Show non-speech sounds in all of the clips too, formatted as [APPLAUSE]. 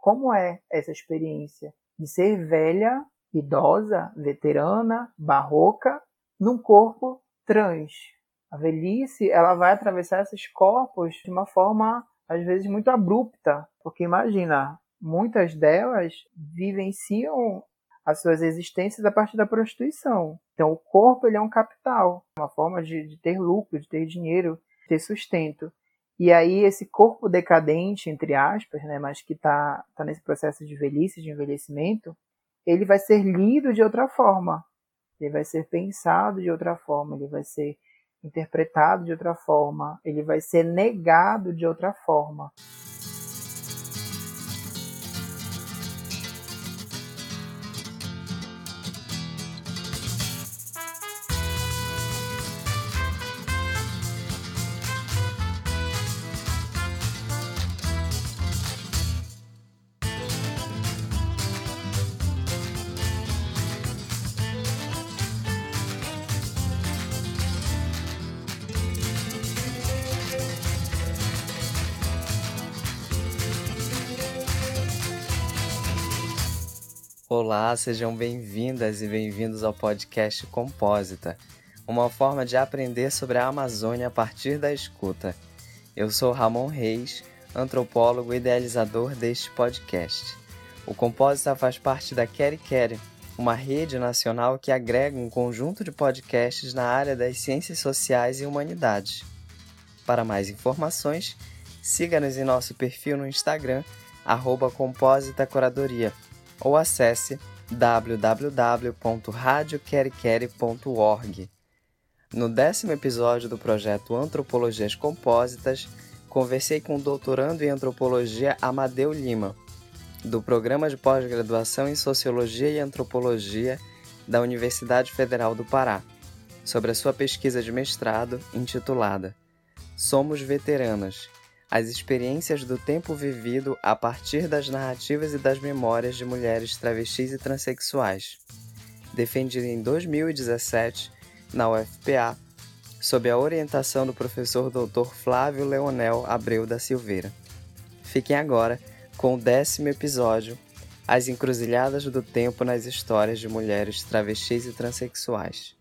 como é essa experiência de ser velha, idosa, veterana, barroca, num corpo trans. A velhice, ela vai atravessar esses corpos de uma forma às vezes muito abrupta, porque imagina, muitas delas vivenciam as suas existências a partir da prostituição. Então, o corpo ele é um capital, uma forma de, de ter lucro, de ter dinheiro, de ter sustento. E aí esse corpo decadente, entre aspas, né, mas que está tá nesse processo de velhice, de envelhecimento, ele vai ser lido de outra forma. Ele vai ser pensado de outra forma, ele vai ser interpretado de outra forma, ele vai ser negado de outra forma. Olá, sejam bem-vindas e bem-vindos ao podcast Compósita, uma forma de aprender sobre a Amazônia a partir da escuta. Eu sou Ramon Reis, antropólogo e idealizador deste podcast. O Compósita faz parte da Quere Quere, uma rede nacional que agrega um conjunto de podcasts na área das ciências sociais e humanidades. Para mais informações, siga-nos em nosso perfil no Instagram, arroba Curadoria ou acesse www.radioquerequere.org. No décimo episódio do projeto Antropologias Compósitas, conversei com o doutorando em antropologia Amadeu Lima, do programa de pós-graduação em Sociologia e Antropologia da Universidade Federal do Pará, sobre a sua pesquisa de mestrado intitulada Somos Veteranas as experiências do tempo vivido a partir das narrativas e das memórias de mulheres travestis e transexuais, defendida em 2017 na UFPA, sob a orientação do professor Dr. Flávio Leonel Abreu da Silveira. Fiquem agora com o décimo episódio, As Encruzilhadas do Tempo nas Histórias de Mulheres Travestis e Transsexuais.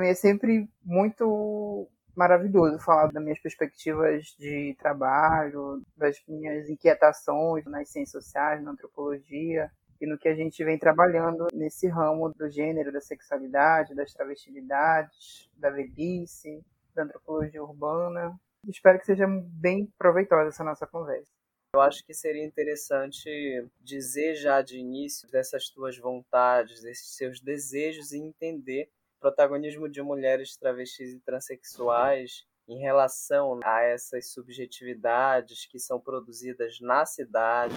Mim é sempre muito maravilhoso falar das minhas perspectivas de trabalho, das minhas inquietações nas ciências sociais, na antropologia e no que a gente vem trabalhando nesse ramo do gênero, da sexualidade, das travestilidades, da velhice, da antropologia urbana. Espero que seja bem proveitosa essa nossa conversa. Eu acho que seria interessante dizer já de início dessas tuas vontades, desses seus desejos e entender protagonismo de mulheres travestis e transexuais em relação a essas subjetividades que são produzidas na cidade,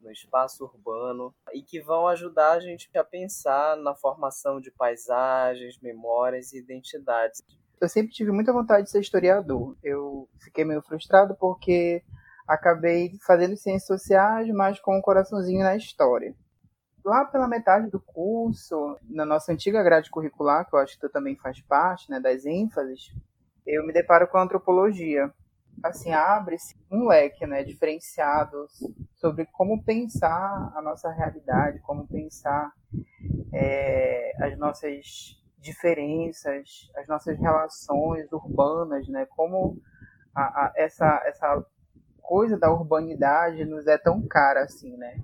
no espaço urbano e que vão ajudar a gente a pensar na formação de paisagens, memórias e identidades. Eu sempre tive muita vontade de ser historiador. Eu fiquei meio frustrado porque acabei fazendo ciências sociais, mas com um coraçãozinho na história lá pela metade do curso, na nossa antiga grade curricular, que eu acho que tu também faz parte, né, das ênfases, eu me deparo com a antropologia. Assim, abre-se um leque, né, diferenciado sobre como pensar a nossa realidade, como pensar é, as nossas diferenças, as nossas relações urbanas, né, como a, a, essa, essa coisa da urbanidade nos é tão cara assim, né?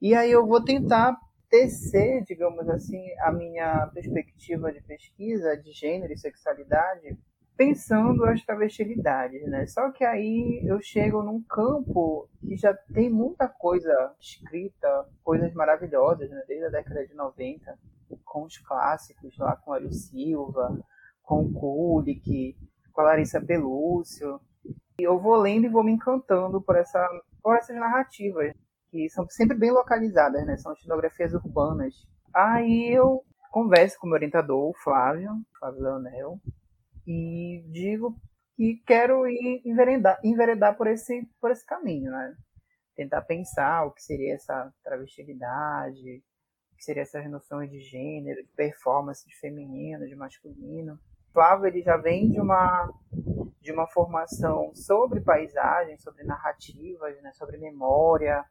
E aí eu vou tentar tecer, digamos assim, a minha perspectiva de pesquisa de gênero e sexualidade pensando as travestilidades, né? Só que aí eu chego num campo que já tem muita coisa escrita, coisas maravilhosas, né? Desde a década de 90, com os clássicos lá com Hélio Silva, com Kulik, com a Larissa Pelúcio. E eu vou lendo e vou me encantando por, essa, por essas narrativas que são sempre bem localizadas, né? São etnografias urbanas. Aí eu converso com o meu orientador, o Flávio, Flávio Leonel, e digo que quero ir enveredar, enveredar por, esse, por esse caminho, né? Tentar pensar o que seria essa travestilidade, o que seria essas noções de gênero, de performance de feminino, de masculino. Flávio ele já vem de uma de uma formação sobre paisagem, sobre narrativas, né, sobre memória,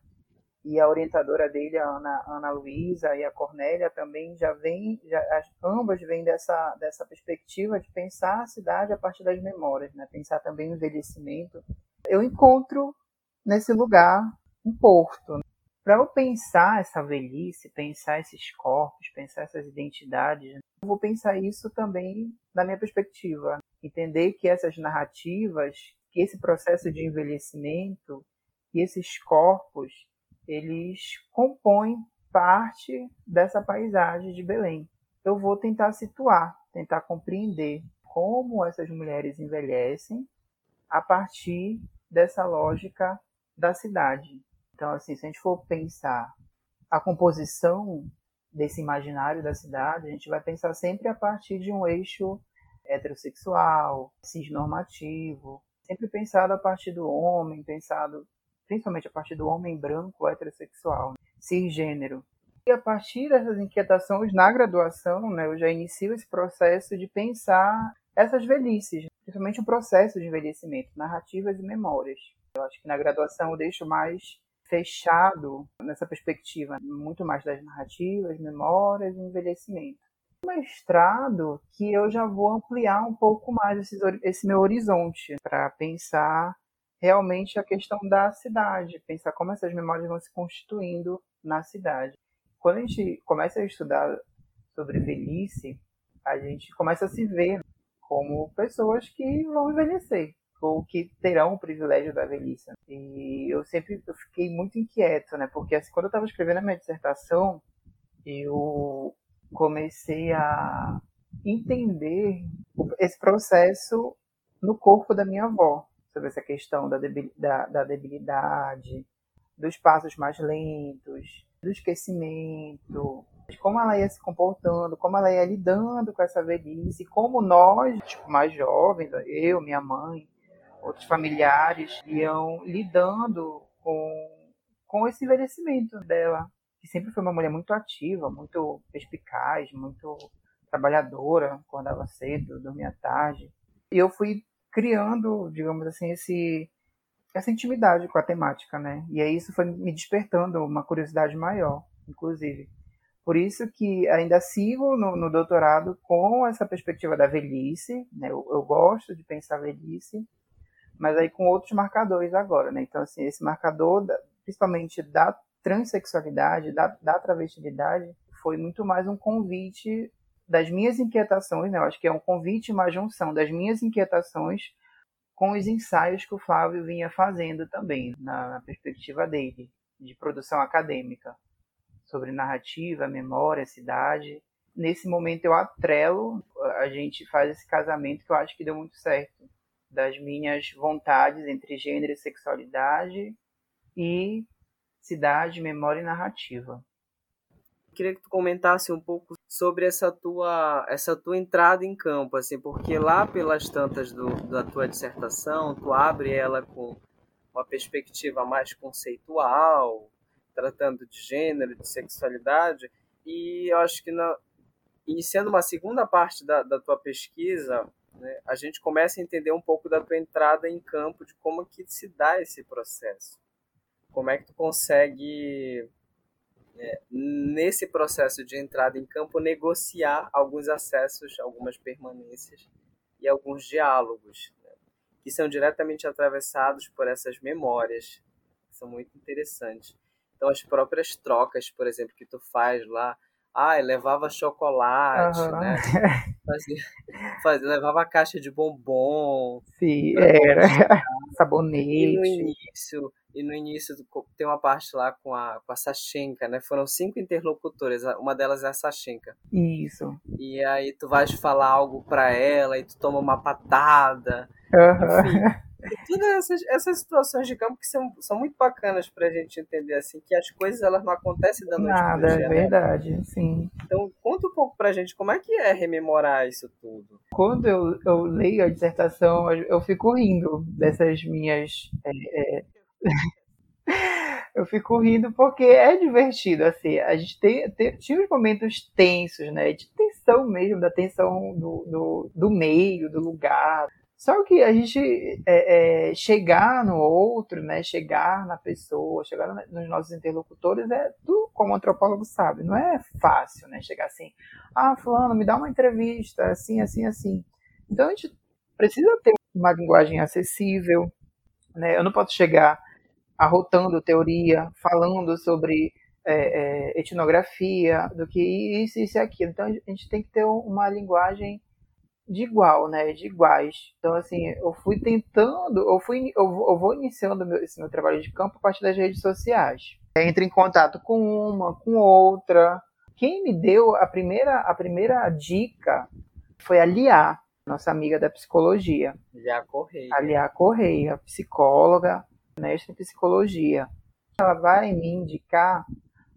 e a orientadora dele, a Ana, Ana Luísa e a Cornélia também já as, ambas vêm dessa, dessa perspectiva de pensar a cidade a partir das memórias, né? pensar também o envelhecimento. Eu encontro nesse lugar um porto. Para eu pensar essa velhice, pensar esses corpos, pensar essas identidades, eu vou pensar isso também da minha perspectiva. Entender que essas narrativas, que esse processo de envelhecimento, que esses corpos, eles compõem parte dessa paisagem de Belém. Eu vou tentar situar, tentar compreender como essas mulheres envelhecem a partir dessa lógica da cidade. Então, assim, se a gente for pensar a composição desse imaginário da cidade, a gente vai pensar sempre a partir de um eixo heterossexual, cisnormativo, sempre pensado a partir do homem, pensado principalmente a partir do homem branco heterossexual, cisgênero. E a partir dessas inquietações na graduação, né, eu já inicio esse processo de pensar essas velhices, principalmente o processo de envelhecimento, narrativas e memórias. Eu acho que na graduação eu deixo mais fechado nessa perspectiva, muito mais das narrativas, memórias e envelhecimento. O mestrado que eu já vou ampliar um pouco mais esse, esse meu horizonte para pensar realmente a questão da cidade, pensar como essas memórias vão se constituindo na cidade. Quando a gente começa a estudar sobre velhice, a gente começa a se ver como pessoas que vão envelhecer ou que terão o privilégio da velhice. E eu sempre eu fiquei muito inquieto, né? Porque assim, quando eu estava escrevendo a minha dissertação, eu comecei a entender esse processo no corpo da minha avó sobre essa questão da, da, da debilidade, dos passos mais lentos, do esquecimento, como ela ia se comportando, como ela ia lidando com essa velhice, como nós, tipo, mais jovens, eu, minha mãe, outros familiares, iam lidando com, com esse envelhecimento dela, que sempre foi uma mulher muito ativa, muito perspicaz, muito trabalhadora, acordava cedo, dormia tarde. E eu fui criando, digamos assim, esse essa intimidade com a temática, né? E aí isso foi me despertando uma curiosidade maior, inclusive. Por isso que ainda sigo no, no doutorado com essa perspectiva da velhice, né? Eu, eu, gosto de pensar velhice, mas aí com outros marcadores agora, né? Então, assim, esse marcador, da, principalmente da transexualidade, da, da travestilidade, foi muito mais um convite das minhas inquietações, né? Eu acho que é um convite, uma junção das minhas inquietações com os ensaios que o Flávio vinha fazendo também, na, na perspectiva dele, de produção acadêmica, sobre narrativa, memória, cidade. Nesse momento eu atrelo, a gente faz esse casamento que eu acho que deu muito certo, das minhas vontades entre gênero e sexualidade e cidade, memória e narrativa queria que tu comentasse um pouco sobre essa tua essa tua entrada em campo, assim, porque lá pelas tantas do, da tua dissertação, tu abre ela com uma perspectiva mais conceitual, tratando de gênero, de sexualidade, e eu acho que na, iniciando uma segunda parte da, da tua pesquisa, né, a gente começa a entender um pouco da tua entrada em campo, de como que se dá esse processo. Como é que tu consegue é, nesse processo de entrada em campo, negociar alguns acessos, algumas permanências e alguns diálogos, né, que são diretamente atravessados por essas memórias, que são muito interessantes. Então, as próprias trocas, por exemplo, que tu faz lá, ah, levava chocolate, uhum. né? [LAUGHS] Fazia, fazia, levava caixa de bombom. Sim, era. [LAUGHS] Sabonete. E no início, e no início tem uma parte lá com a, com a Sashenka, né? Foram cinco interlocutores, uma delas é a Sashenka. Isso. E aí tu vais falar algo para ela e tu toma uma patada. Uhum. Enfim, todas essas, essas situações de campo que são, são muito bacanas para a gente entender assim que as coisas elas não acontecem da noite Nada, dia, é verdade, né? sim. Então conta um pouco para a gente como é que é rememorar isso tudo. Quando eu, eu leio a dissertação, eu fico rindo dessas minhas é, é... [LAUGHS] eu fico rindo porque é divertido, assim, a gente tem, tem, tinha uns momentos tensos, né, de tensão mesmo, da tensão do, do, do meio, do lugar, só que a gente é, é, chegar no outro, né, chegar na pessoa, chegar nos nossos interlocutores, é tudo como antropólogo sabe, não é fácil, né, chegar assim, ah, fulano, me dá uma entrevista, assim, assim, assim. Então a gente precisa ter uma linguagem acessível, né, eu não posso chegar arrotando teoria, falando sobre é, é, etnografia, do que isso, isso e aquilo. Então a gente tem que ter uma linguagem de igual, né, de iguais. Então assim, eu fui tentando, eu fui, eu vou, eu vou iniciando meu, esse meu trabalho de campo a partir das redes sociais. Entro em contato com uma, com outra. Quem me deu a primeira, a primeira dica foi a Lia, nossa amiga da psicologia. Lia Correia. A Lia Correia, psicóloga, mestre em psicologia. Ela vai me indicar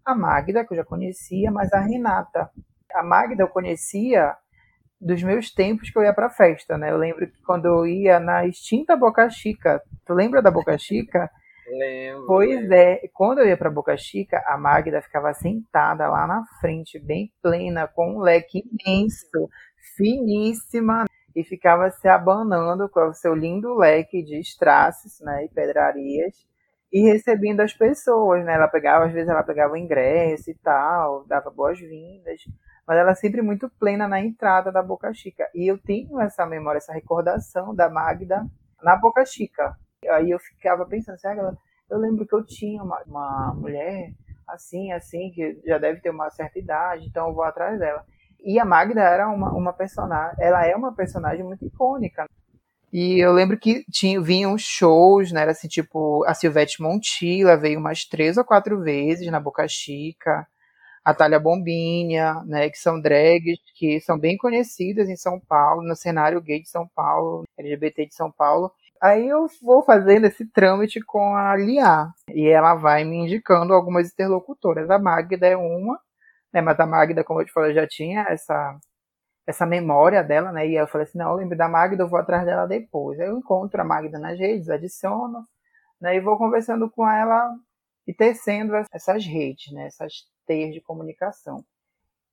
a Magda, que eu já conhecia, mas a Renata. A Magda eu conhecia dos meus tempos que eu ia pra festa, né? Eu lembro que quando eu ia na extinta Boca Chica, tu lembra da Boca Chica? [LAUGHS] Lembro. Pois é, quando eu ia pra Boca Chica, a Magda ficava sentada lá na frente, bem plena, com um leque imenso, finíssima, e ficava se abanando com o seu lindo leque de strass, né, e pedrarias, e recebendo as pessoas, né? Ela pegava, às vezes ela pegava o ingresso e tal, dava boas-vindas, mas ela sempre muito plena na entrada da Boca Chica. E eu tenho essa memória, essa recordação da Magda na Boca Chica. Aí eu ficava pensando, assim, ah, eu lembro que eu tinha uma, uma mulher assim, assim, que já deve ter uma certa idade, então eu vou atrás dela. E a Magda era uma, uma personagem, ela é uma personagem muito icônica. E eu lembro que tinha, vinham shows, né? Era assim, tipo, a Silvete Montilla veio umas três ou quatro vezes na Boca Chica, a Thalia Bombinha, né? Que são drags que são bem conhecidas em São Paulo, no cenário gay de São Paulo, LGBT de São Paulo. Aí eu vou fazendo esse trâmite com a Lia, e ela vai me indicando algumas interlocutoras. A Magda é uma, né? Mas a Magda, como eu te falei, já tinha essa essa memória dela, né? E eu falei assim, não, eu lembro da Magda, eu vou atrás dela depois. Aí eu encontro a Magda nas redes, adiciono, né? E vou conversando com ela e tecendo essas redes, né? Essas teias de comunicação.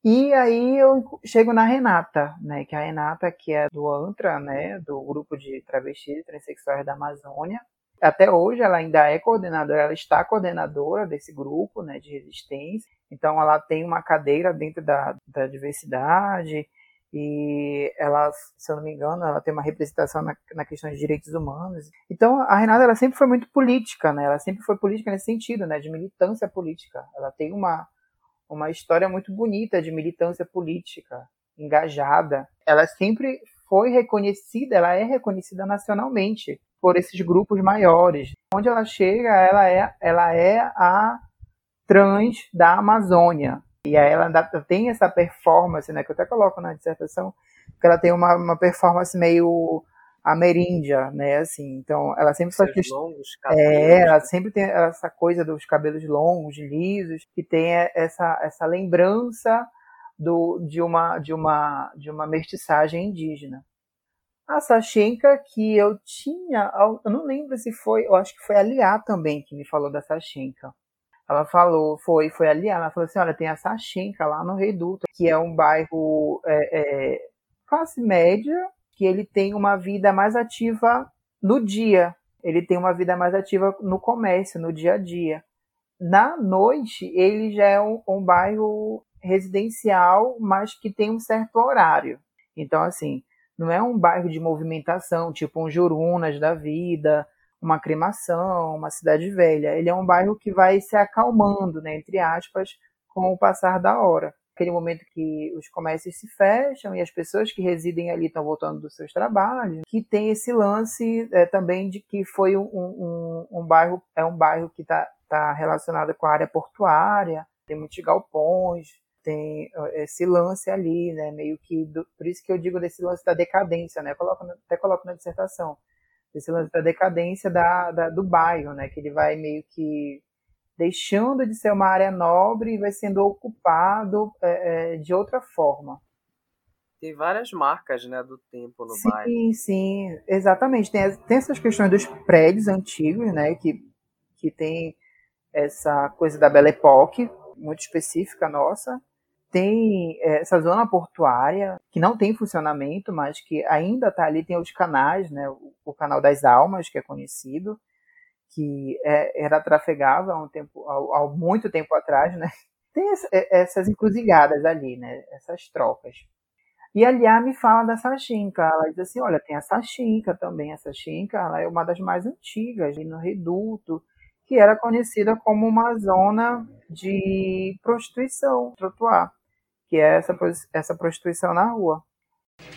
E aí eu chego na Renata, né? Que a Renata, que é do ANTRA, né? Do grupo de travestis e transexuais da Amazônia. Até hoje ela ainda é coordenadora, ela está coordenadora desse grupo, né? De resistência. Então ela tem uma cadeira dentro da, da diversidade, e ela, se eu não me engano, ela tem uma representação na, na questão de direitos humanos. Então, a Renata ela sempre foi muito política, né? Ela sempre foi política nesse sentido, né? De militância política. Ela tem uma, uma história muito bonita de militância política, engajada. Ela sempre foi reconhecida, ela é reconhecida nacionalmente por esses grupos maiores. Onde ela chega, ela é, ela é a trans da Amazônia, e aí ela tem essa performance, né, que eu até coloco na dissertação, que ela tem uma, uma performance meio ameríndia, né, assim, então ela sempre faz... longos cabelos. É, ela sempre tem essa coisa dos cabelos longos, lisos, que tem essa, essa lembrança do, de, uma, de, uma, de uma mestiçagem indígena. A Sachenka, que eu tinha, eu não lembro se foi, eu acho que foi a Liá também que me falou da Sachenka. Ela falou, foi, foi ali, ela falou assim, olha, tem a Sachenka lá no Reduto, que é um bairro é, é, classe média, que ele tem uma vida mais ativa no dia. Ele tem uma vida mais ativa no comércio, no dia a dia. Na noite, ele já é um, um bairro residencial, mas que tem um certo horário. Então, assim, não é um bairro de movimentação, tipo um Jurunas da vida, uma cremação, uma cidade velha. Ele é um bairro que vai se acalmando, né, entre aspas, com o passar da hora. Aquele momento que os comércios se fecham e as pessoas que residem ali estão voltando dos seus trabalhos, que tem esse lance é, também de que foi um, um, um, bairro, é um bairro que está tá relacionado com a área portuária, tem muitos galpões, tem esse lance ali, né, meio que, do, por isso que eu digo desse lance da decadência, né, coloco, até coloco na dissertação, Esse lance da decadência da, da, do bairro, né? Que ele vai meio que deixando de ser uma área nobre e vai sendo ocupado é, é, de outra forma. Tem várias marcas né, do tempo no sim, bairro. Sim, sim, exatamente. Tem, tem essas questões dos prédios antigos, né? Que, que tem essa coisa da Belle Époque, muito específica nossa. Tem é, essa zona portuária, que não tem funcionamento, mas que ainda está ali, tem os canais, né? O, canal das almas, que é conhecido, que é, era trafegável há, um tempo, há, há muito tempo atrás, né? [LAUGHS] Tem é, essas encruzilhadas ali, né? Essas trocas. E a Liá me fala da Sachinka. Ela diz assim: olha, tem a Sachinka também. A Sachinka ela é uma das mais antigas, no Reduto que era conhecida como uma zona de prostituição, trotuar, que é essa, essa prostituição na rua.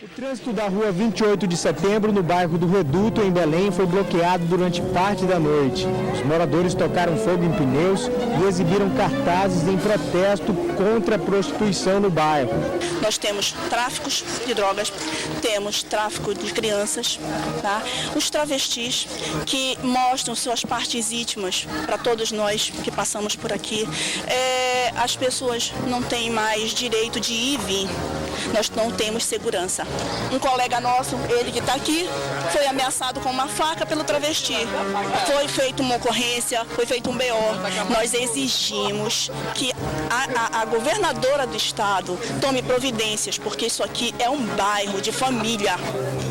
O trânsito da rua 28 de setembro, no bairro do Reduto, em Belém, foi bloqueado durante parte da noite. Os moradores tocaram fogo em pneus e exibiram cartazes em protesto contra a prostituição no bairro. Nós temos tráficos de drogas, temos tráfico de crianças, tá? os travestis que mostram suas partes íntimas para todos nós que passamos por aqui. É, as pessoas não têm mais direito de ir e vir, nós não temos segurança. Um colega nosso, ele que está aqui, foi ameaçado com uma faca pelo travesti. Foi feita uma ocorrência, foi feito um BO. Nós exigimos que a, a, a governadora do estado tome providências, porque isso aqui é um bairro de família.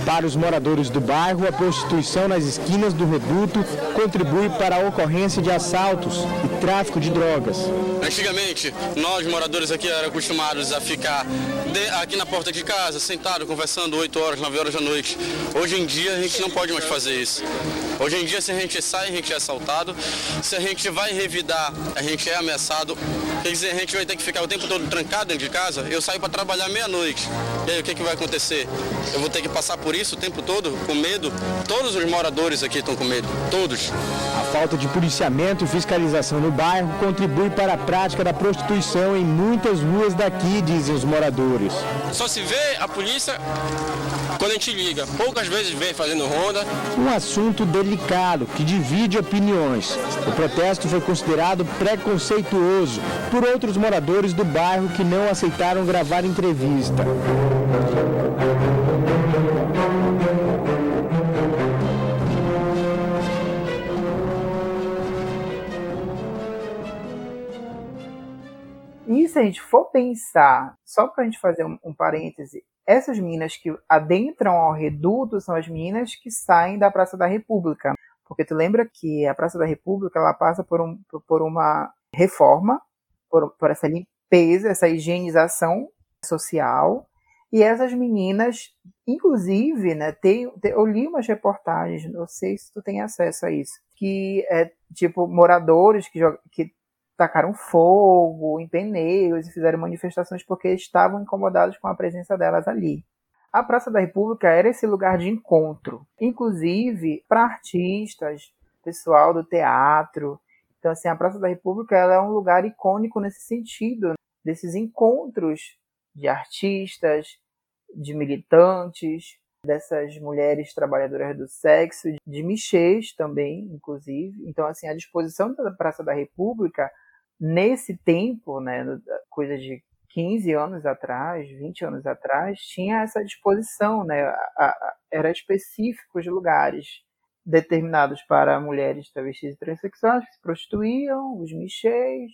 Para os moradores do bairro, a prostituição nas esquinas do reduto contribui para a ocorrência de assaltos e tráfico de drogas. Antigamente, nós moradores aqui eram acostumados a ficar de, aqui na porta de casa, sentado, conversando 8 horas, 9 horas da noite. Hoje em dia a gente não pode mais fazer isso. Hoje em dia se a gente sai, a gente é assaltado. Se a gente vai revidar, a gente é ameaçado. Quer dizer, a gente vai ter que ficar o tempo todo trancado dentro de casa. Eu saio para trabalhar meia-noite. E aí o que, que vai acontecer? Eu vou ter que passar por isso o tempo todo, com medo. Todos os moradores aqui estão com medo. Todos. A falta de policiamento e fiscalização no bairro contribui para a prática da prostituição em muitas ruas daqui, dizem os moradores. Só se vê a polícia quando a gente liga. Poucas vezes vê fazendo ronda. Um assunto delicado que divide opiniões. O protesto foi considerado preconceituoso por outros moradores do bairro que não aceitaram gravar entrevista. E se a gente for pensar, só para a gente fazer um, um parêntese, essas minas que adentram ao reduto são as minas que saem da Praça da República. Porque tu lembra que a Praça da República ela passa por, um, por uma reforma, por, por essa limpeza, essa higienização social. E essas meninas, inclusive, né, tem, tem, eu li umas reportagens, não sei se tu tem acesso a isso, que é tipo moradores que, que tacaram fogo em pneus e fizeram manifestações porque estavam incomodados com a presença delas ali. A Praça da República era esse lugar de encontro, inclusive para artistas, pessoal do teatro. Então, assim, a Praça da República ela é um lugar icônico nesse sentido, desses encontros de artistas, de militantes, dessas mulheres trabalhadoras do sexo, de michês também, inclusive. Então, assim, a disposição da Praça da República nesse tempo, né, coisa de 15 anos atrás, 20 anos atrás, tinha essa disposição, né, a, a, era específico os lugares determinados para mulheres travestis e transexuais que se prostituíam, os michês,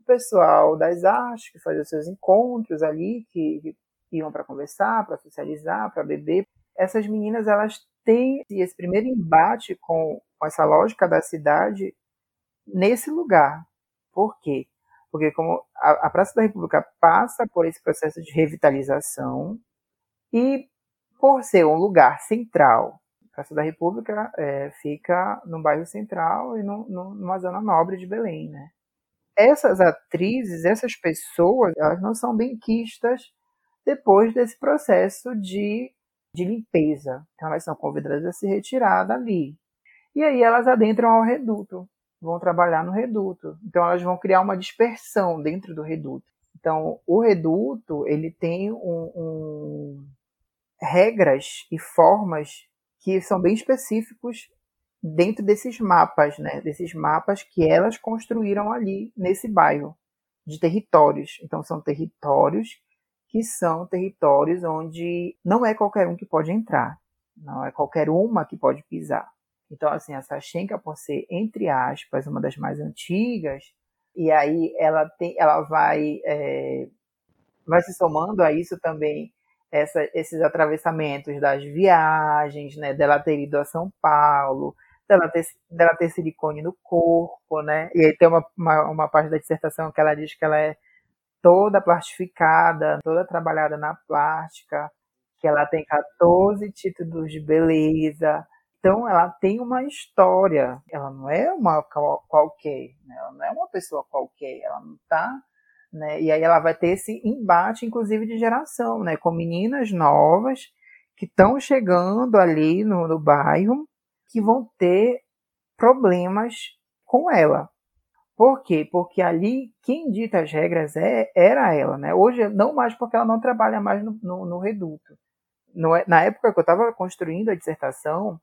o pessoal das artes que fazia seus encontros ali, que, que iam para conversar, para socializar, para beber. Essas meninas, elas têm esse primeiro embate com, com essa lógica da cidade nesse lugar, por quê? Porque como a, a Praça da República passa por esse processo de revitalização e por ser um lugar central, Praça da República é, fica no bairro central e no, no, numa zona nobre de Belém, né? Essas atrizes, essas pessoas, elas não são bem quistas depois desse processo de, de limpeza. Então elas são convidadas a se retirar dali. E aí elas adentram ao reduto vão trabalhar no reduto. Então elas vão criar uma dispersão dentro do reduto. Então o reduto ele tem um, um, regras e formas que são bem específicos dentro desses mapas, né? Desses mapas que elas construíram ali nesse bairro de territórios. Então são territórios que são territórios onde não é qualquer um que pode entrar, não é qualquer uma que pode pisar. Então assim, a Sachenka por ser entre aspas uma das mais antigas, e aí ela tem, ela vai é, vai se somando a isso também essa, esses atravessamentos das viagens, né, dela ter ido a São Paulo, dela ter, dela ter silicone no corpo, né, e aí tem uma, uma, uma parte da dissertação que ela diz que ela é toda plastificada, toda trabalhada na plástica, que ela tem 14 títulos de beleza, então ela tem uma história, ela não é uma qualquer, né? ela não é uma pessoa qualquer, ela não está né? E aí ela vai ter esse embate, inclusive, de geração, né? Com meninas novas que estão chegando ali no, no bairro que vão ter problemas com ela. Por quê? Porque ali quem dita as regras é, era ela, né? Hoje não mais porque ela não trabalha mais no, no, no reduto. No, na época que eu estava construindo a dissertação,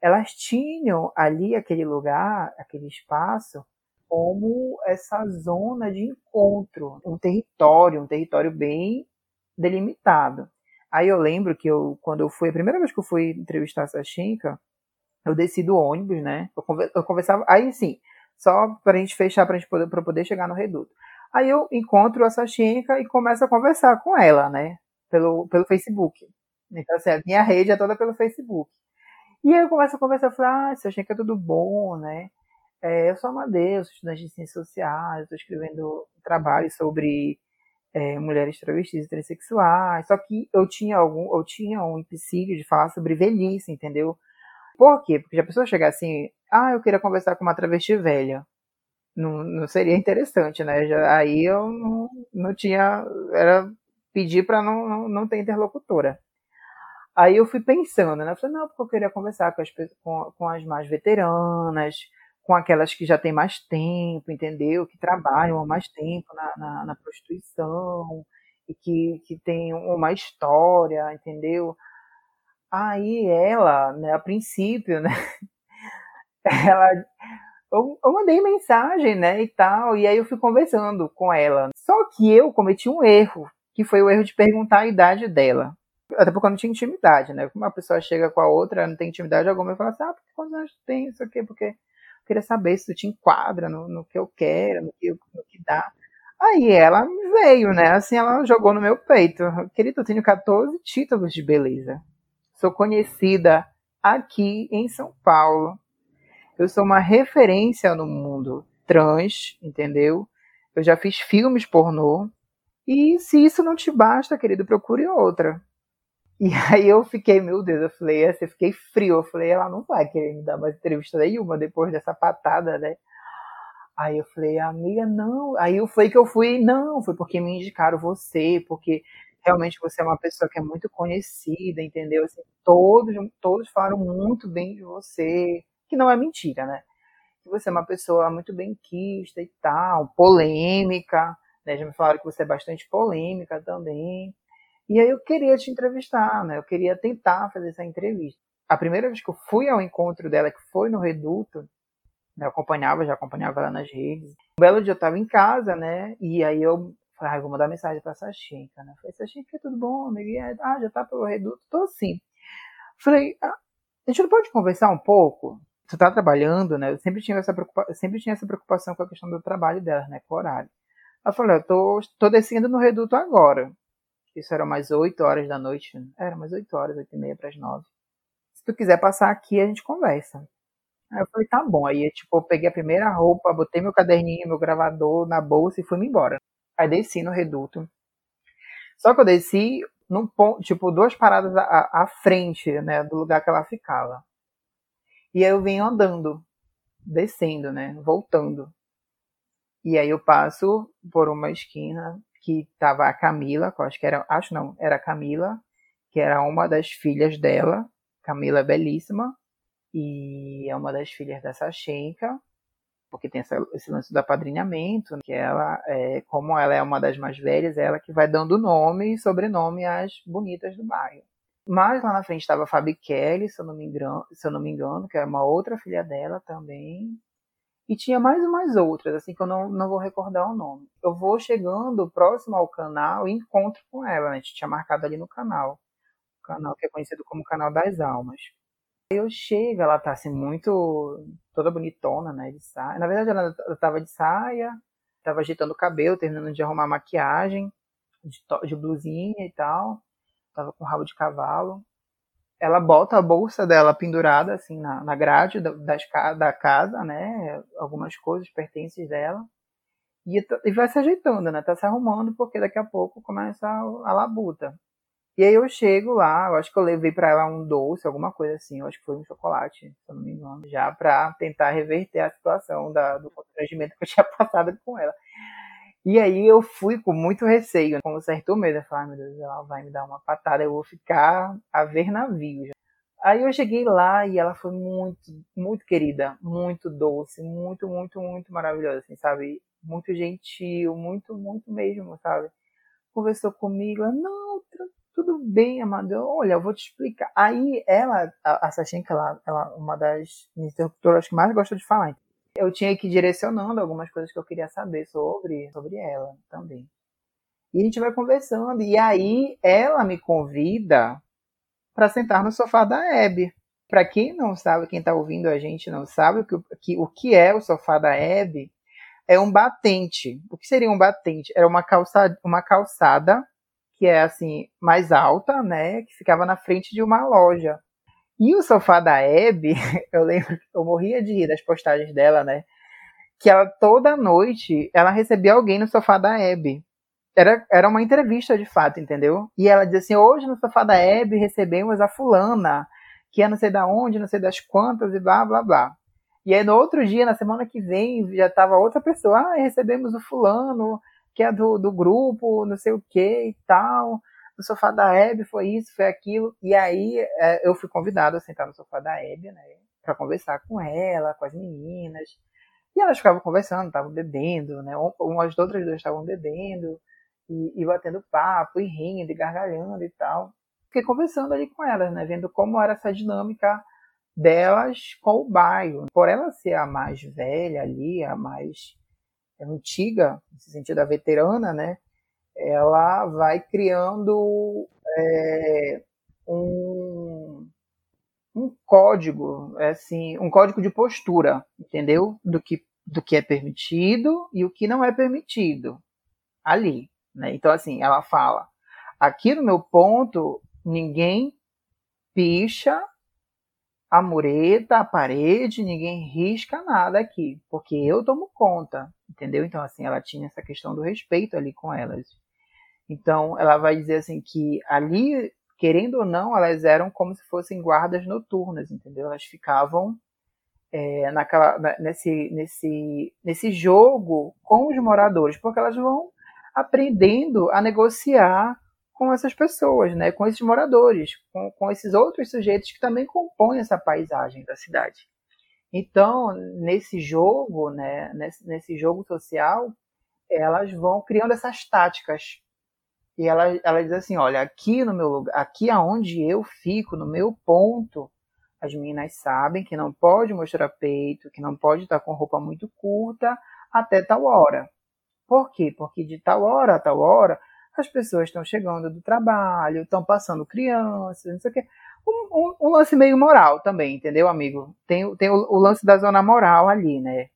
elas tinham ali aquele lugar, aquele espaço, como essa zona de encontro, um território, um território bem delimitado. Aí eu lembro que eu, quando eu fui, a primeira vez que eu fui entrevistar essa Sachinka, eu desci do ônibus, né? Eu conversava, aí sim, só para a gente fechar, para gente poder, pra poder chegar no reduto. Aí eu encontro a Sachinka e começo a conversar com ela, né? Pelo, pelo Facebook. Então, assim, a minha rede é toda pelo Facebook. E aí eu começo a conversar, eu falo, ah, Sachinka, tudo bom, né? É, eu sou Amadeus, estudante de ciências sociais, estou escrevendo um trabalho sobre é, mulheres travestis e transexuais. Só que eu tinha algum, eu tinha um empecilho de falar sobre velhice, entendeu? Por quê? Porque já a pessoa chegar assim, ah, eu queria conversar com uma travesti velha. Não, não seria interessante, né? Já, aí eu não, não tinha. Era pedir para não, não, não ter interlocutora. Aí eu fui pensando, né? Eu falei, não, porque eu queria conversar com as, com, com as mais veteranas, com aquelas que já têm mais tempo, entendeu? Que trabalham há mais tempo na, na, na prostituição e que, que tem uma história, entendeu? Aí ela, né, a princípio, né, [LAUGHS] ela, eu, eu, mandei mensagem, né, e tal, e aí eu fui conversando com ela. Só que eu cometi um erro, que foi o erro de perguntar a idade dela. Até porque eu não tinha intimidade, né? Uma pessoa chega com a outra, não tem intimidade alguma, eu falo assim, ah, quantos anos tem isso aqui? Porque queria saber se tu te enquadra no, no que eu quero, no que, no que dá. Aí ela veio, né? Assim, ela jogou no meu peito. Querido, eu tenho 14 títulos de beleza. Sou conhecida aqui em São Paulo. Eu sou uma referência no mundo trans, entendeu? Eu já fiz filmes pornô. E se isso não te basta, querido, procure outra. E [LAUGHS] aí eu fiquei, meu Deus, eu falei, assim, eu fiquei frio. Eu falei, ela não vai querer me dar mais entrevista nenhuma depois dessa patada, né? Aí eu falei, amiga, não. Aí foi que eu fui, não, foi porque me indicaram você, porque realmente você é uma pessoa que é muito conhecida, entendeu? Assim, todos, todos falaram muito bem de você, que não é mentira, né? Que você é uma pessoa muito bem quista e tal, polêmica, né? Já me falaram que você é bastante polêmica também. E aí eu queria te entrevistar, né? Eu queria tentar fazer essa entrevista. A primeira vez que eu fui ao encontro dela, que foi no Reduto, né, eu acompanhava, já acompanhava ela nas redes. Um belo dia eu estava em casa, né? E aí eu falei, ah, vou mandar mensagem para Sachinka, né? Falei, Sachinka, tudo bom, amiga? Ah, já tá pelo Reduto? Tô assim. Falei, ah, a gente não pode conversar um pouco? Tu tá trabalhando, né? Eu sempre tinha essa preocupação, sempre tinha essa preocupação com a questão do trabalho dela, né? Com o horário. Eu falei, eu tô, tô descendo no Reduto agora. Isso era mais 8 horas da noite. Era mais 8 horas, 8 e meia para as 9. Se tu quiser passar aqui, a gente conversa. Aí eu falei, tá bom. Aí, tipo, eu peguei a primeira roupa, botei meu caderninho, meu gravador na bolsa e fui-me embora. Aí desci no reduto. Só que eu desci num ponto, tipo, duas paradas à, à frente, né, do lugar que ela ficava. E aí eu venho andando, descendo, né, voltando. E aí eu passo por uma esquina que estava a Camila, acho que era, acho não, era a Camila, que era uma das filhas dela. Camila é belíssima e é uma das filhas da Sachenka, porque tem essa, esse lance do apadrinhamento, que ela, é, como ela é uma das mais velhas, é ela que vai dando nome e sobrenome às bonitas do bairro. Mas lá na frente estava a Fabi Kelly, se eu, não me engano, se eu não me engano, que é uma outra filha dela também. E tinha mais umas outras, assim, que eu não, não vou recordar o nome. Eu vou chegando próximo ao canal e encontro com ela, né? A gente tinha marcado ali no canal. O canal que é conhecido como Canal das Almas. Aí eu chego, ela tá assim, muito. toda bonitona, né? De saia. Na verdade, ela, ela tava de saia, tava agitando o cabelo, terminando de arrumar maquiagem, de, de blusinha e tal. Tava com rabo de cavalo ela bota a bolsa dela pendurada assim na, na grade da, da casa, né? Algumas coisas, pertences dela. E, e, vai se ajeitando, né? Tá se arrumando porque daqui a pouco começa a, a labuta. E aí eu chego lá, eu acho que eu levei para ela um doce, alguma coisa assim, eu acho que foi um chocolate, se eu não me engano, já para tentar reverter a situação da, do constrangimento que eu tinha [LAUGHS] passado com ela. E aí eu fui com muito receio, com um certo medo. Eu falei, meu Deus, ela vai me dar uma patada, eu vou ficar a ver navio. Aí eu cheguei lá e ela foi muito, muito querida, muito doce, muito, muito, muito maravilhosa, assim, sabe? Muito gentil, muito, muito mesmo, sabe? Conversou comigo, ela, não, tudo bem, amado, olha, eu vou te explicar. Aí ela, a, a Sachenka, ela, ela, uma das interruptoras que mais gosta de falar, eu tinha que ir direcionando algumas coisas que eu queria saber sobre, sobre ela também. E a gente vai conversando. E aí ela me convida para sentar no sofá da Hebe. Para quem não sabe, quem está ouvindo a gente não sabe o que, que, o que é o sofá da Hebe, é um batente. O que seria um batente? Era uma calçada, uma calçada que é assim mais alta, né, que ficava na frente de uma loja. E o sofá da Abby, [LAUGHS] eu lembro que eu morria de rir das postagens dela, né? Que ela toda noite ela recebia alguém no sofá da Abby. Era, era uma entrevista de fato, entendeu? E ela dizia assim: hoje no sofá da Abby recebemos a fulana, que é não sei da onde, não sei das quantas, e blá blá blá. E aí no outro dia, na semana que vem, já tava outra pessoa, ah, recebemos o fulano, que é do, do grupo, não sei o que e tal no sofá da Hebe foi isso, foi aquilo. E aí é, eu fui convidado a sentar no sofá da Hebe, né? Pra conversar com ela, com as meninas. E elas ficavam conversando, estavam bebendo, né? Umas outras duas estavam bebendo e, e, batendo papo, e rindo, e gargalhando e tal. Fiquei conversando ali com elas, né? Vendo como era essa dinâmica delas com o bairro. Por ela ser a mais velha ali, a mais antiga, nesse sentido, a veterana, né? Ela vai criando é, um, um código, é assim, um código de postura, entendeu? Do que, do que é permitido e o que não é permitido ali. Né? Então, assim, ela fala: aqui no meu ponto, ninguém picha a mureta, a parede, ninguém risca nada aqui, porque eu tomo conta, entendeu? Então, assim, ela tinha essa questão do respeito ali com elas. Então, ela vai dizer assim que ali, querendo ou não, elas eram como se fossem guardas noturnas, entendeu? Elas ficavam é, naquela, nesse, nesse, nesse jogo com os moradores, porque elas vão aprendendo a negociar com essas pessoas, né, com esses moradores, com, com esses outros sujeitos que também compõem essa paisagem da cidade. Então, nesse jogo, né, nesse, nesse jogo social, elas vão criando essas táticas e ela, ela diz assim: olha, aqui no meu lugar, aqui aonde eu fico, no meu ponto, as meninas sabem que não pode mostrar peito, que não pode estar com roupa muito curta até tal hora. Por quê? Porque de tal hora a tal hora as pessoas estão chegando do trabalho, estão passando crianças, não sei o quê. Um, um, um, lance meio moral também, entendeu, amigo? Tem, tem o, o, lance da zona moral ali, né?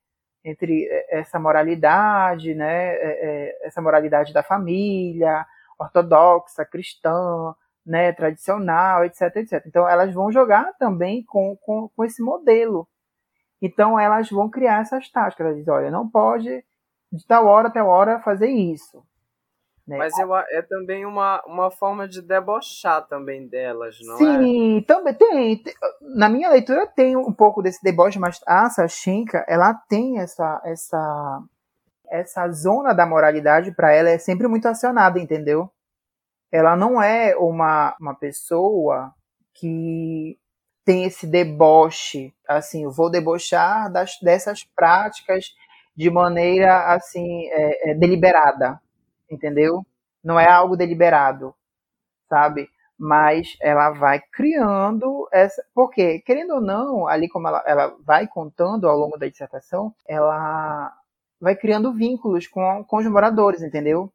Entre é, essa moralidade, né? É, é, essa moralidade da família, ortodoxa, cristã, né, tradicional, etc, etc. Então elas vão jogar também com, com, com esse modelo. Então elas vão criar essas táticas. Elas dizem, olha, não pode de tal hora até hora fazer isso. Né? Mas eu, é também uma, uma forma de debochar também delas, não Sim, é? Sim, também tem, tem, Na minha leitura tem um pouco desse deboche, mas a Sashinka, ela tem essa, essa essa zona da moralidade para ela é sempre muito acionada, entendeu? Ela não é uma, uma pessoa que tem esse deboche, assim, eu vou debochar das, dessas práticas de maneira, assim, é, é, deliberada, entendeu? Não é algo deliberado, sabe? mas ela vai criando essa. Porque, querendo ou não, ali como ela, ela vai contando ao longo da dissertação, ela vai criando vínculos com, com os moradores, entendeu?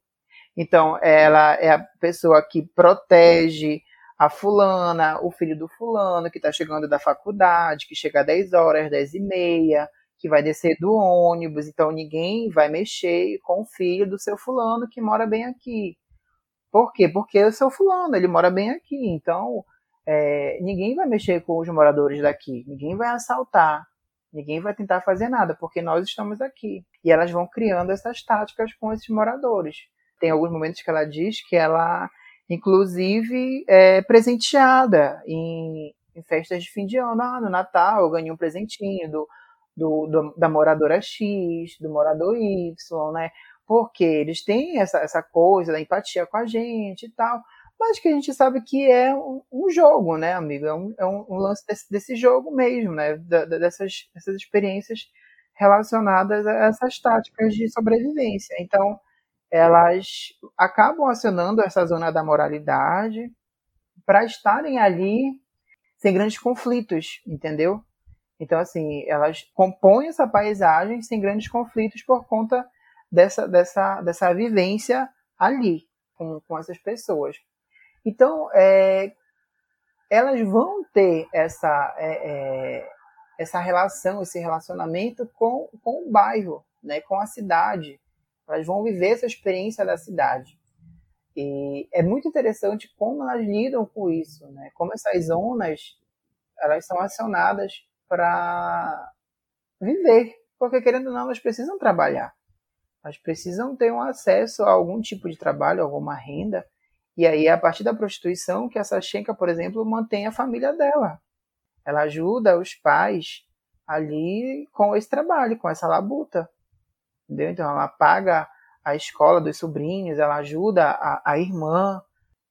Então, ela é a pessoa que protege a fulana, o filho do fulano, que está chegando da faculdade, que chega às 10 horas, 10 e meia, que vai descer do ônibus, então ninguém vai mexer com o filho do seu fulano que mora bem aqui. Por quê? Porque o seu fulano, ele mora bem aqui, então é, ninguém vai mexer com os moradores daqui, ninguém vai assaltar, ninguém vai tentar fazer nada, porque nós estamos aqui. E elas vão criando essas táticas com esses moradores. Tem alguns momentos que ela diz que ela inclusive é, presenteada em, em, festas de fim de ano. Ah, no Natal eu ganhei um presentinho do, do, do, da moradora X, do morador Y, né? Porque eles têm essa, essa coisa da empatia com a gente e tal. Mas que a gente sabe que é um, um jogo, né, amigo? É um, é um lance desse, desse, jogo mesmo, né? Da, dessas, dessas experiências relacionadas a essas táticas de sobrevivência. Então, elas acabam acionando essa zona da moralidade para estarem ali sem grandes conflitos, entendeu? Então, assim, elas compõem essa paisagem sem grandes conflitos por conta dessa, dessa, dessa vivência ali com, com essas pessoas. Então, é, elas vão ter essa, é, é, essa relação, esse relacionamento com, com o bairro, né, com a cidade, elas vão viver essa experiência da cidade. E é muito interessante como elas lidam com isso, né? Como essas zonas elas são acionadas para viver, porque querendo ou não, elas precisam trabalhar. Elas precisam ter um acesso a algum tipo de trabalho, alguma renda. E aí, a partir da prostituição, que essa Shenka, por exemplo, mantém a família dela. Ela ajuda os pais ali com esse trabalho, com essa labuta entendeu? Então ela paga a escola dos sobrinhos, ela ajuda a, a irmã,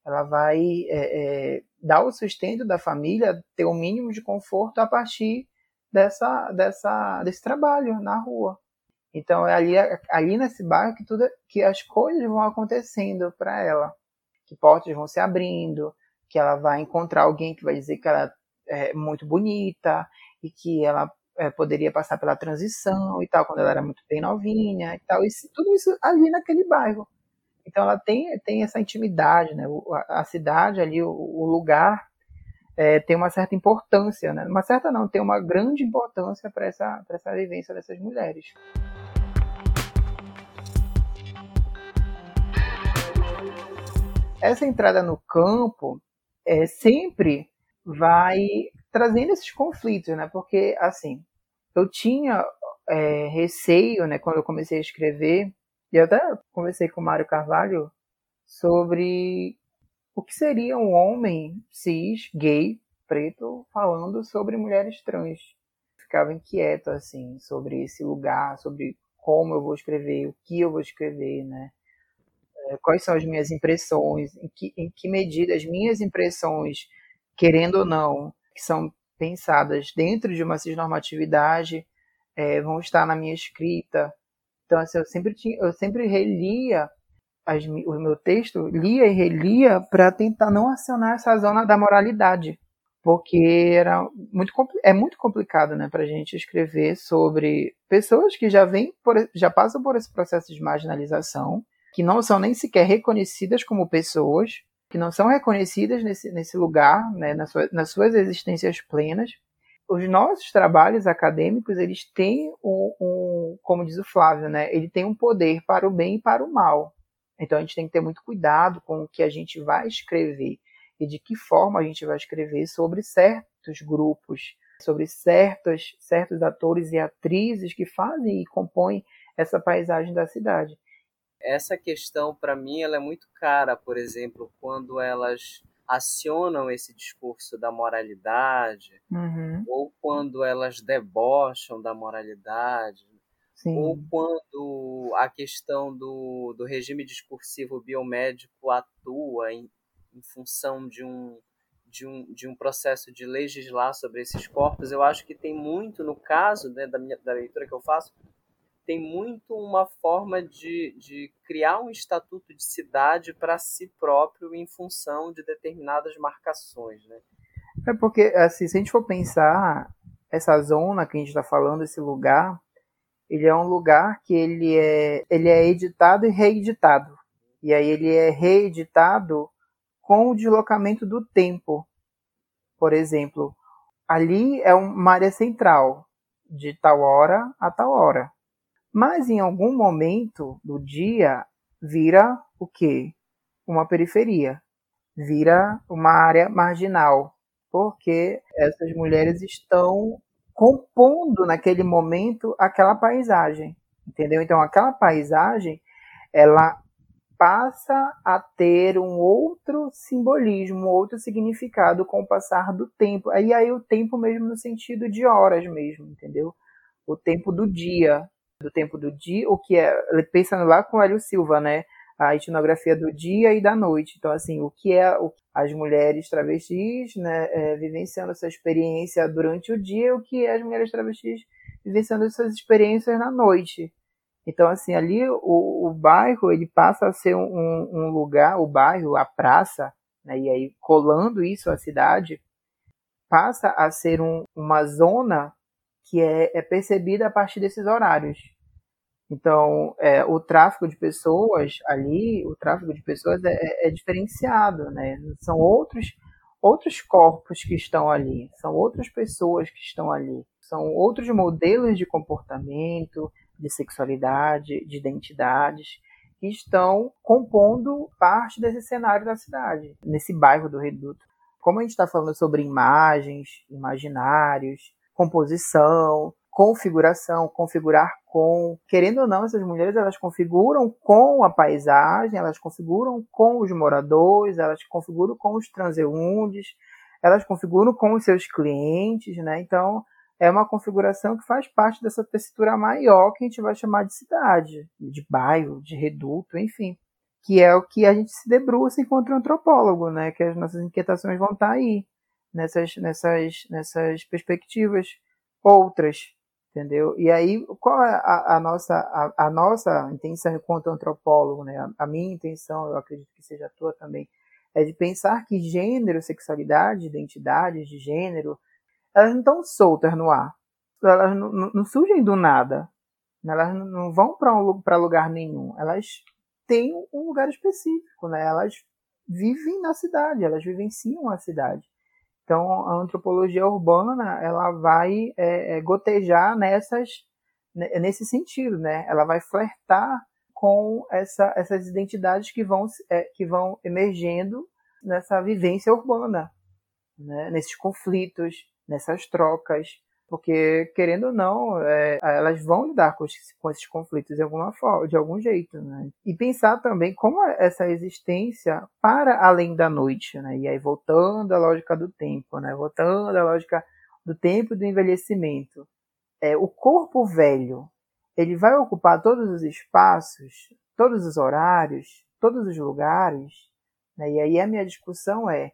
ela vai é, é, dar o sustento da família, ter o um mínimo de conforto a partir dessa, dessa, desse trabalho na rua. Então é ali, ali nesse bairro que, tudo, que as coisas vão acontecendo para ela, que portas vão se abrindo, que ela vai encontrar alguém que vai dizer que ela é muito bonita e que ela é, poderia passar pela transição e tal, quando ela era muito bem novinha e tal, e tudo isso ali naquele bairro. Então ela tem, tem essa intimidade, né? a, cidade ali, o, o lugar é, tem uma certa importância, né? Uma certa não, tem uma grande importância para essa, essa vivência dessas mulheres. Essa entrada no campo é, sempre vai trazendo esses conflitos, né? Porque, assim, eu tinha é, receio, né, quando eu comecei a escrever, e eu até conversei com o Mário Carvalho sobre o que seria um homem cis, gay, preto, falando sobre mulheres trans. Ficava inquieto, assim, sobre esse lugar, sobre como eu vou escrever, o que eu vou escrever, né? É, quais são as minhas impressões, em que, em que medida as minhas impressões, querendo ou não, que são pensadas dentro de uma cisnormatividade é, vão estar na minha escrita. Então, assim, eu sempre tinha, eu sempre relia as, o meu texto, lia e relia para tentar não acionar essa zona da moralidade, porque era muito é muito complicado, né, para a gente escrever sobre pessoas que já vêm por, já passam por esse processo de marginalização, que não são nem sequer reconhecidas como pessoas, que não são reconhecidas nesse, nesse lugar, né, nas, suas, nas suas existências plenas. Os nossos trabalhos acadêmicos, eles têm um, um, como diz o Flávio, né, ele tem um poder para o bem e para o mal. Então a gente tem que ter muito cuidado com o que a gente vai escrever e de que forma a gente vai escrever sobre certos grupos, sobre certos, certos atores e atrizes que fazem e compõem essa paisagem da cidade essa questão para mim ela é muito cara, por exemplo, quando elas acionam esse discurso da moralidade uhum. ou quando elas debocham da moralidade Sim. ou quando a questão do, do regime discursivo biomédico atua em, em função de um, de, um, de um processo de legislar sobre esses corpos, eu acho que tem muito, no caso né, da, minha, da leitura que eu faço, tem muito uma forma de, de criar um estatuto de cidade para si próprio em função de determinadas marcações, né? É porque, assim, se a gente for pensar, essa zona que a gente está falando, esse lugar, ele é um lugar que ele é, ele é editado e reeditado. E aí ele é reeditado com o deslocamento do tempo. Por exemplo, ali é uma área central, de tal hora a tal hora. Mas em algum momento do dia vira o quê? Uma periferia. Vira uma área marginal, porque essas mulheres estão compondo naquele momento aquela paisagem, entendeu? Então aquela paisagem ela passa a ter um outro simbolismo, um outro significado com o passar do tempo. Aí aí o tempo mesmo no sentido de horas mesmo, entendeu? O tempo do dia, do tempo do dia, o que é, pensando lá com Hélio Silva, né? A etnografia do dia e da noite. Então, assim, o que é o, as mulheres travestis, né, é, vivenciando essa experiência durante o dia, o que é as mulheres travestis vivenciando essas experiências na noite. Então, assim, ali o, o bairro ele passa a ser um, um lugar, o bairro, a praça, né, e aí colando isso à cidade, passa a ser um, uma zona que é, é, percebida a partir desses horários. Então, é, o tráfico de pessoas ali, o tráfico de pessoas é, é, é diferenciado, né? São outros outros corpos que estão ali, são outras pessoas que estão ali, são outros modelos de comportamento, de sexualidade, de identidades que estão compondo parte desse cenário da cidade, nesse bairro do Reduto. Como a gente está falando sobre imagens, imaginários, composição, configuração, configurar com, querendo ou não, essas mulheres elas configuram com a paisagem, elas configuram com os moradores, elas configuram com os transeuntes, elas configuram com os seus clientes, né? Então, é uma configuração que faz parte dessa textura maior que a gente vai chamar de cidade, de bairro, de reduto, enfim. Que é o que a gente se debruça enquanto antropólogo, né? Que as nossas inquietações vão estar aí, nessas, nessas, nessas perspectivas outras, entendeu? E aí, qual é a, a nossa, a, a, nossa intenção enquanto antropólogo, né? A, a minha intenção, eu acredito que seja a tua também, é de pensar que gênero, sexualidade, identidades de gênero, elas não estão soltas no ar. Elas não, não, não surgem do nada. Elas não vão para um, lugar nenhum. Elas têm um lugar específico, né? Elas vivem na cidade, elas vivenciam a cidade. Então, a antropologia urbana, ela vai é, é, gotejar nessas, nesse sentido, né? Ela vai flertar com essa, essas identidades que vão, é, que vão emergendo nessa vivência urbana, né? nesses conflitos, nessas trocas, porque querendo ou não, é, elas vão lidar com, esses, com esses conflitos de alguma forma, de algum jeito, né? E pensar também como é essa existência para além da noite, né? E aí voltando à lógica do tempo, né? Voltando à lógica do tempo e do envelhecimento. É, o corpo velho, ele vai ocupar todos os espaços, todos os horários, todos os lugares, né? E aí a minha discussão é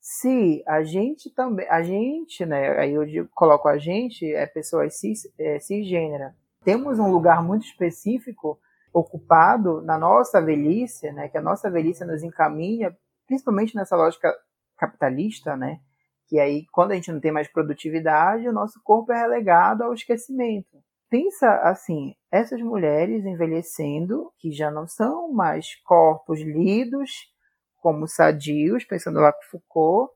se a gente também, a gente, né, aí eu digo, coloco a gente, é pessoas cis, é, cisgênera, temos um lugar muito específico ocupado na nossa velhice, né, que a nossa velhice nos encaminha, principalmente nessa lógica capitalista, né, que aí quando a gente não tem mais produtividade, o nosso corpo é relegado ao esquecimento. Pensa assim, essas mulheres envelhecendo, que já não são mais corpos lidos, como sadios, pensando lá com Foucault,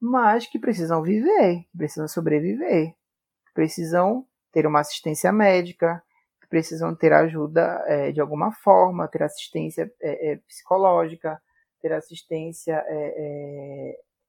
mas que precisam viver, que precisam sobreviver, que precisam ter uma assistência médica, que precisam ter ajuda é, de alguma forma, ter assistência é, é, psicológica, ter assistência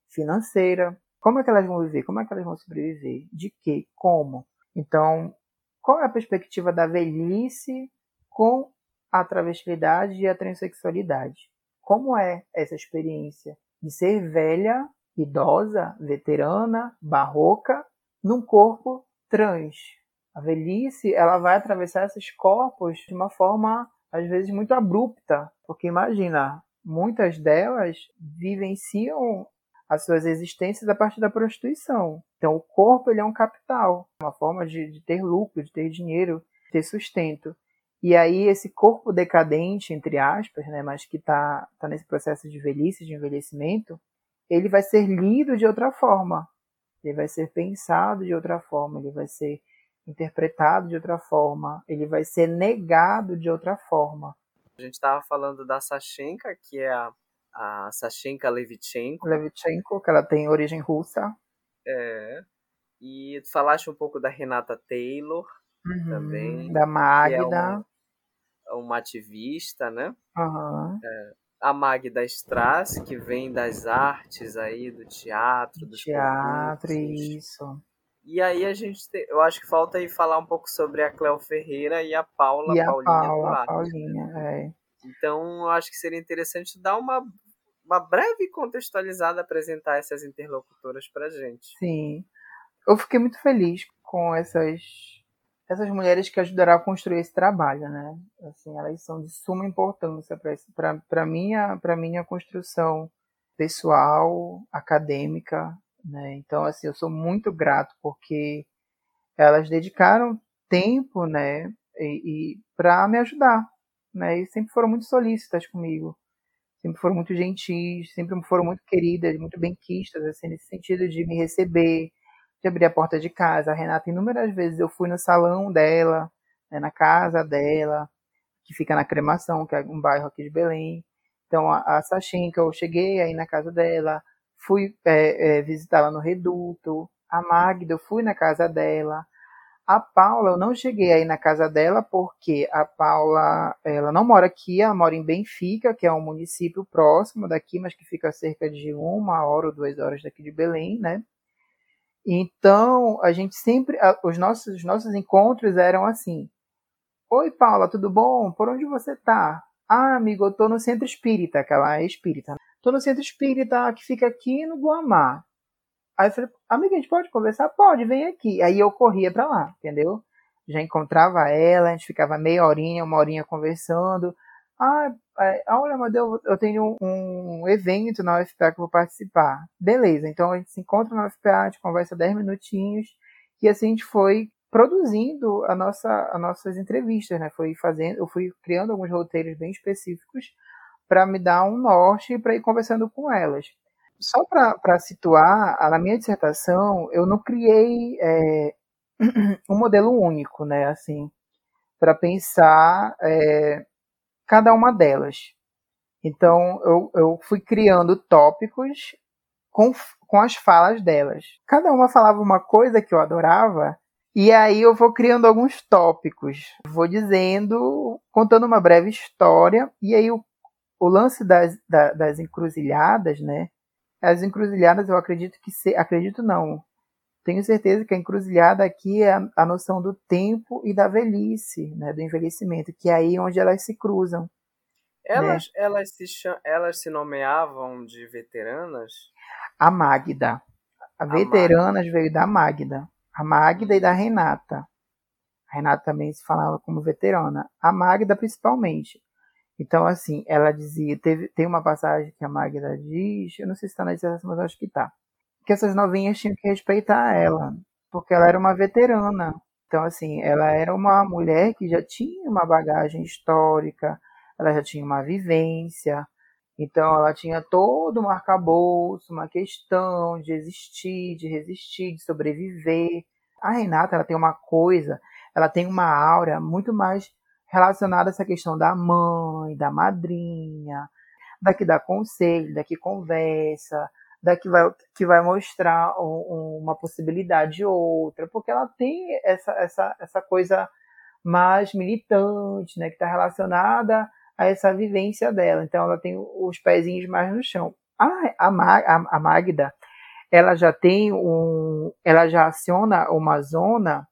financeira. Como é que elas vão viver? Como é que elas vão sobreviver? De que? Como? Então, qual é a perspectiva da velhice com a travestilidade e a transexualidade? Como é essa experiência de ser velha, idosa, veterana, barroca, num corpo trans. A velhice, ela vai atravessar esses corpos de uma forma às vezes muito abrupta, porque imagina, muitas delas vivenciam as suas existências a partir da prostituição. Então, o corpo ele é um capital, uma forma de, de ter lucro, de ter dinheiro. ter sustento. E aí esse corpo decadente, entre aspas, né, mas que está tá nesse processo de velhice, de envelhecimento, ele vai ser lido de outra forma. Ele vai ser pensado de outra forma, ele vai ser interpretado de outra forma, ele vai ser negado de outra forma. A gente estava falando da Sashenka, que é a, a Sashenka Levichenko. Levichenko, que ela tem origem russa. É. E falaste um pouco da Renata Taylor uhum, também. Da Magda. É uma, uma ativista, né? Uhum. É, a Magda Strass, que vem das artes aí, do teatro, do teatro, isso. E aí a gente, te, eu acho que falta aí falar um pouco sobre a Cléo Ferreira e a Paula e a Paulinha Paula, Paulinha, é. Então, eu acho que seria interessante dar uma, uma breve contextualizada, apresentar essas interlocutoras para gente. Sim. Eu fiquei muito feliz com essas essas mulheres que ajudaram a construir esse trabalho, né? Assim, elas são de suma importância para minha para minha construção pessoal, acadêmica, né? Então, assim, eu sou muito grato porque elas dedicaram tempo, né, e, e para me ajudar, né? E sempre foram muito solícitas comigo, sempre foram muito gentis, sempre foram muito queridas, muito benquistas, assim, nesse sentido de me receber, de abrir a porta de casa. A Renata, inúmeras vezes eu fui no salão dela, né, na casa dela, que fica na Cremação, que é um bairro aqui de Belém. Então, a, a eu cheguei aí na casa dela, fui é, é, visitá-la no Reduto. A Magda, eu fui na casa dela. A Paula, eu não cheguei aí na casa dela porque a Paula, ela não mora aqui, ela mora em Benfica, que é um município próximo daqui, mas que fica cerca de uma hora ou duas horas daqui de Belém, né? Então, a gente sempre, os nossos, os nossos encontros eram assim: Oi, Paula, tudo bom? Por onde você tá? Ah, amigo, eu tô no centro espírita, que ela é espírita. Né? Tô no centro espírita que fica aqui no Guamá. Aí eu falei, amiga, a gente pode conversar? Pode, vem aqui. Aí eu corria pra lá, entendeu? Já encontrava ela, a gente ficava meia horinha, uma horinha conversando. Ah, é, olha, mas eu, eu tenho um evento na UFPA que eu vou participar. Beleza, então a gente se encontra na UFPA, a gente conversa 10 minutinhos, e assim a gente foi produzindo a nossa, as nossas entrevistas, né? Foi fazendo, eu fui criando alguns roteiros bem específicos para me dar um norte para ir conversando com elas. Só para situar, na minha dissertação, eu não criei é, [CLEARS THROAT] um modelo único, né? Assim, para pensar é, cada uma delas. Então, eu, eu fui criando tópicos com, com as falas delas. Cada uma falava uma coisa que eu adorava, e aí eu vou criando alguns tópicos. Vou dizendo, contando uma breve história, e aí o, o lance das, da, das encruzilhadas, né? As encruzilhadas eu acredito que se, acredito não, tenho certeza que a encruzilhada aqui é a, a noção do tempo e da velhice, né, do envelhecimento, que é aí onde elas se cruzam. Elas, né? elas, se, elas se nomeavam de veteranas? A Magda. A, a veteranas Magda. veio da Magda. A Magda e da Renata. A Renata também se falava como veterana. A Magda, principalmente. Então, assim, ela dizia, teve, tem uma passagem que a Magda diz, eu não sei se está na dissertação, mas acho que está que essas novinhas tinham que respeitar ela, porque ela era uma veterana. Então, assim, ela era uma mulher que já tinha uma bagagem histórica, ela já tinha uma vivência, então ela tinha todo um arcabouço, uma questão de existir, de resistir, de sobreviver. A Renata, ela tem uma coisa, ela tem uma aura muito mais relacionada a essa questão da mãe, da madrinha, daqui dá conselho, daqui conversa, daqui vai, que vai mostrar um, uma possibilidade outra, porque ela tem essa, essa, essa coisa mais militante, né, que está relacionada a essa vivência dela. Então ela tem os pezinhos mais no chão. A, a, a Magda, ela já tem um, ela já aciona uma zona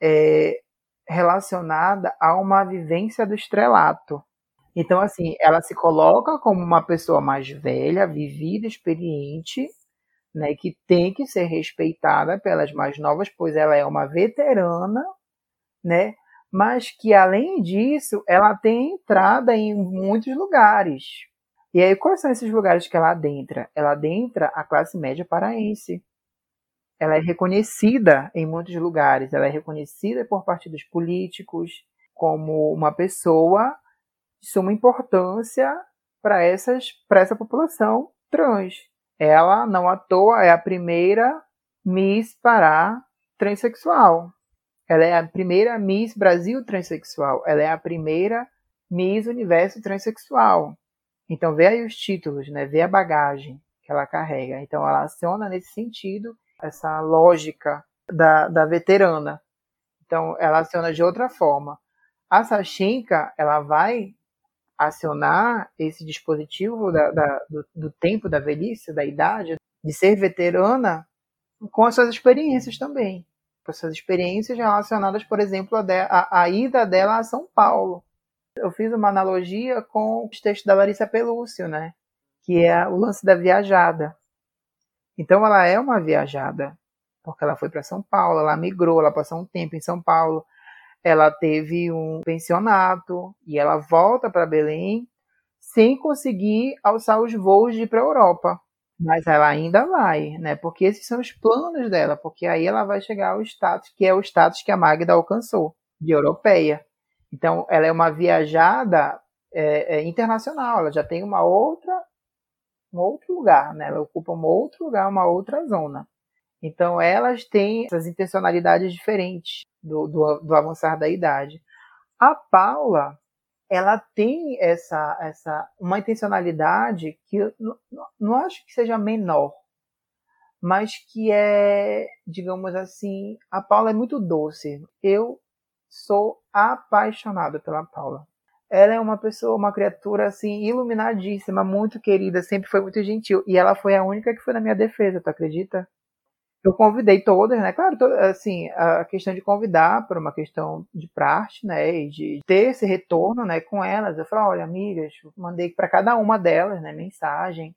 é, relacionada a uma vivência do estrelato. Então, assim, ela se coloca como uma pessoa mais velha, vivida, experiente, né, que tem que ser respeitada pelas mais novas, pois ela é uma veterana, né, mas que além disso, ela tem entrada em muitos lugares. E aí, quais são esses lugares que ela adentra? Ela adentra a classe média paraense. ela é reconhecida em muitos lugares, ela é reconhecida por partidos políticos como uma pessoa de suma importância para essa população trans. Ela não à toa é a primeira Miss Pará transexual. Ela é a primeira Miss Brasil transexual. Ela é a primeira Miss Universo transexual. Então vê aí os títulos, né? Vê a bagagem que ela carrega. Então ela aciona nesse sentido essa lógica da, da veterana. Então ela aciona de outra forma. A Sachinka, ela vai acionar esse dispositivo da, da, do, do, tempo da velhice, da idade, de ser veterana, com as suas experiências também. Com as suas experiências relacionadas, por exemplo, de, a, a ida dela a São Paulo. Eu fiz uma analogia com os textos da Larissa Pelúcio, né? que é o lance da viajada. Então ela é uma viajada, porque ela foi para São Paulo, ela migrou, ela passou um tempo em São Paulo, ela teve um pensionato e ela volta para Belém sem conseguir alçar os voos de ir para a Europa. Mas ela ainda vai, né? Porque esses são os planos dela, porque aí ela vai chegar ao status que é o status que a Magda alcançou, de europeia. Então, ela é uma viajada é, é, internacional, ela já tem uma outra, um outro lugar, né? Ela ocupa um outro lugar, uma outra zona. Então, elas têm essas intencionalidades diferentes do, do, do avançar da idade. A Paula, ela tem essa, essa uma intencionalidade que não, não acho que seja menor, mas que é, digamos assim, a Paula é muito doce. Eu sou apaixonado pela Paula. Ela é uma pessoa, uma criatura assim iluminadíssima, muito querida, sempre foi muito gentil e ela foi a única que foi na minha defesa, tu acredita? Eu convidei todas, né? Claro, to, assim, a questão de convidar por uma questão de praxe, né? E de ter esse retorno, né? Com elas. Eu falei, olha, amigas, mandei para cada uma delas, né? Mensagem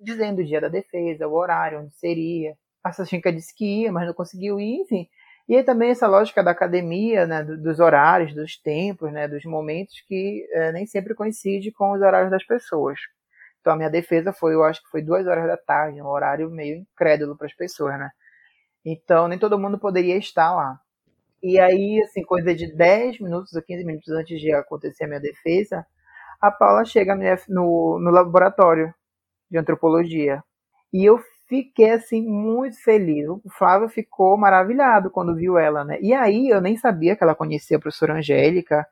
dizendo o dia da defesa, o horário, onde seria. A Sachinka disse que ia, mas não conseguiu ir, enfim. E aí também essa lógica da academia, né? Dos horários, dos tempos, né? Dos momentos que é, nem sempre coincide com os horários das pessoas. Então a minha defesa foi, eu acho que foi duas horas da tarde, um horário meio incrédulo para as pessoas, né? Então nem todo mundo poderia estar lá. E aí, assim, coisa de 10 minutos ou 15 minutos antes de acontecer a minha defesa, a Paula chega no, no laboratório de antropologia. E eu fiquei, assim, muito feliz. O Flávio ficou maravilhado quando viu ela, né? E aí eu nem sabia que ela conhecia a professora Angélica,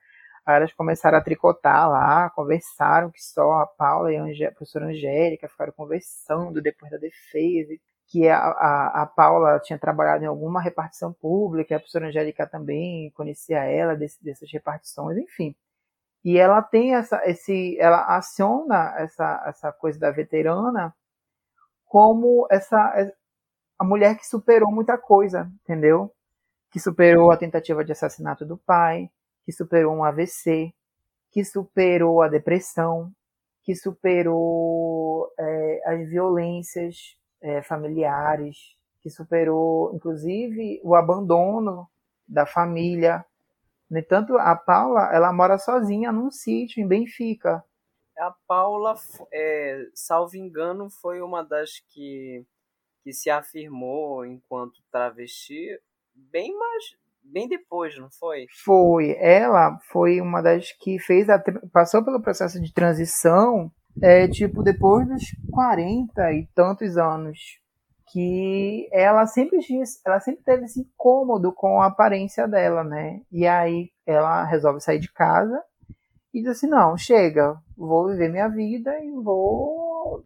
Elas começaram a tricotar lá, conversaram que só a Paula e a, professora Angélica ficaram conversando depois da defesa, que a, a, a, Paula tinha trabalhado em alguma repartição pública, a professora Angélica também conhecia ela desse, dessas repartições, enfim. E ela tem essa, esse, ela aciona essa, essa coisa da veterana como essa a mulher que superou muita coisa, entendeu? Que superou a tentativa de assassinato do pai, que superou um AVC, que superou a depressão, que superou é, as violências é, familiares, que superou, inclusive, o abandono da família. No entanto, a Paula, ela mora sozinha num sítio em Benfica. A Paula, é, salvo engano, foi uma das que, que se afirmou enquanto travesti bem mais bem depois, não foi? Foi. Ela foi uma das que fez a passou pelo processo de transição, é, tipo depois dos 40 e tantos anos, que ela sempre ela sempre teve esse incômodo com a aparência dela, né? E aí ela resolve sair de casa e diz assim: "Não, chega, vou viver minha vida e vou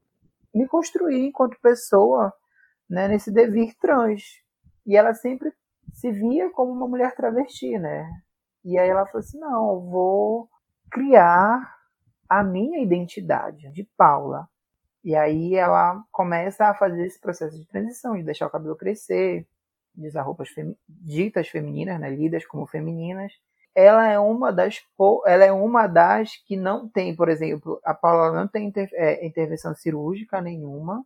me construir enquanto pessoa, né, nesse devir trans". E ela sempre se via como uma mulher travesti, né? E aí ela falou assim: não, vou criar a minha identidade de Paula. E aí ela começa a fazer esse processo de transição, de deixar o cabelo crescer, de usar roupas femi ditas femininas, né, lidas como femininas. Ela é uma das ela é uma das que não tem, por exemplo, a Paula não tem inter é, intervenção cirúrgica nenhuma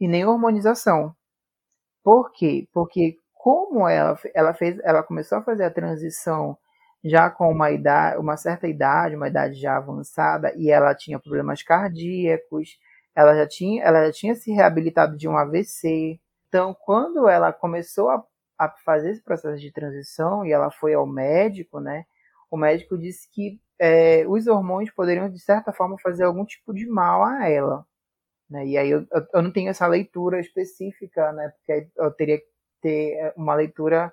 e nem hormonização. Por quê? Porque como ela, ela fez, ela começou a fazer a transição já com uma idade, uma certa idade, uma idade já avançada, e ela tinha problemas cardíacos, ela já tinha, ela já tinha se reabilitado de um AVC. Então, quando ela começou a, a fazer esse processo de transição e ela foi ao médico, né? O médico disse que é, os hormônios poderiam, de certa forma, fazer algum tipo de mal a ela. Né? E aí eu, eu, não tenho essa leitura específica, né? Porque eu teria que ter uma leitura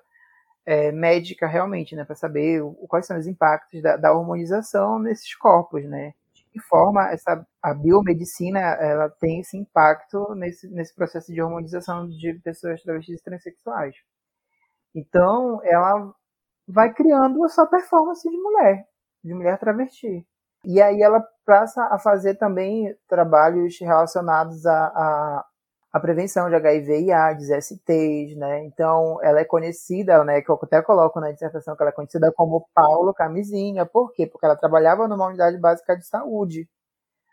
é, médica realmente, né? Para saber o, quais são os impactos da, da hormonização nesses corpos, né? De que forma essa, a biomedicina ela tem esse impacto nesse, nesse processo de hormonização de pessoas travestis e transexuais. Então, ela vai criando a sua performance de mulher, de mulher travesti. E aí ela passa a fazer também trabalhos relacionados à, à, à prevenção de HIV e AIDS, STs, né? Então, ela é conhecida, né, que eu até coloco na dissertação que ela é conhecida como Paulo Camisinha. Por quê? Porque ela trabalhava numa unidade básica de saúde,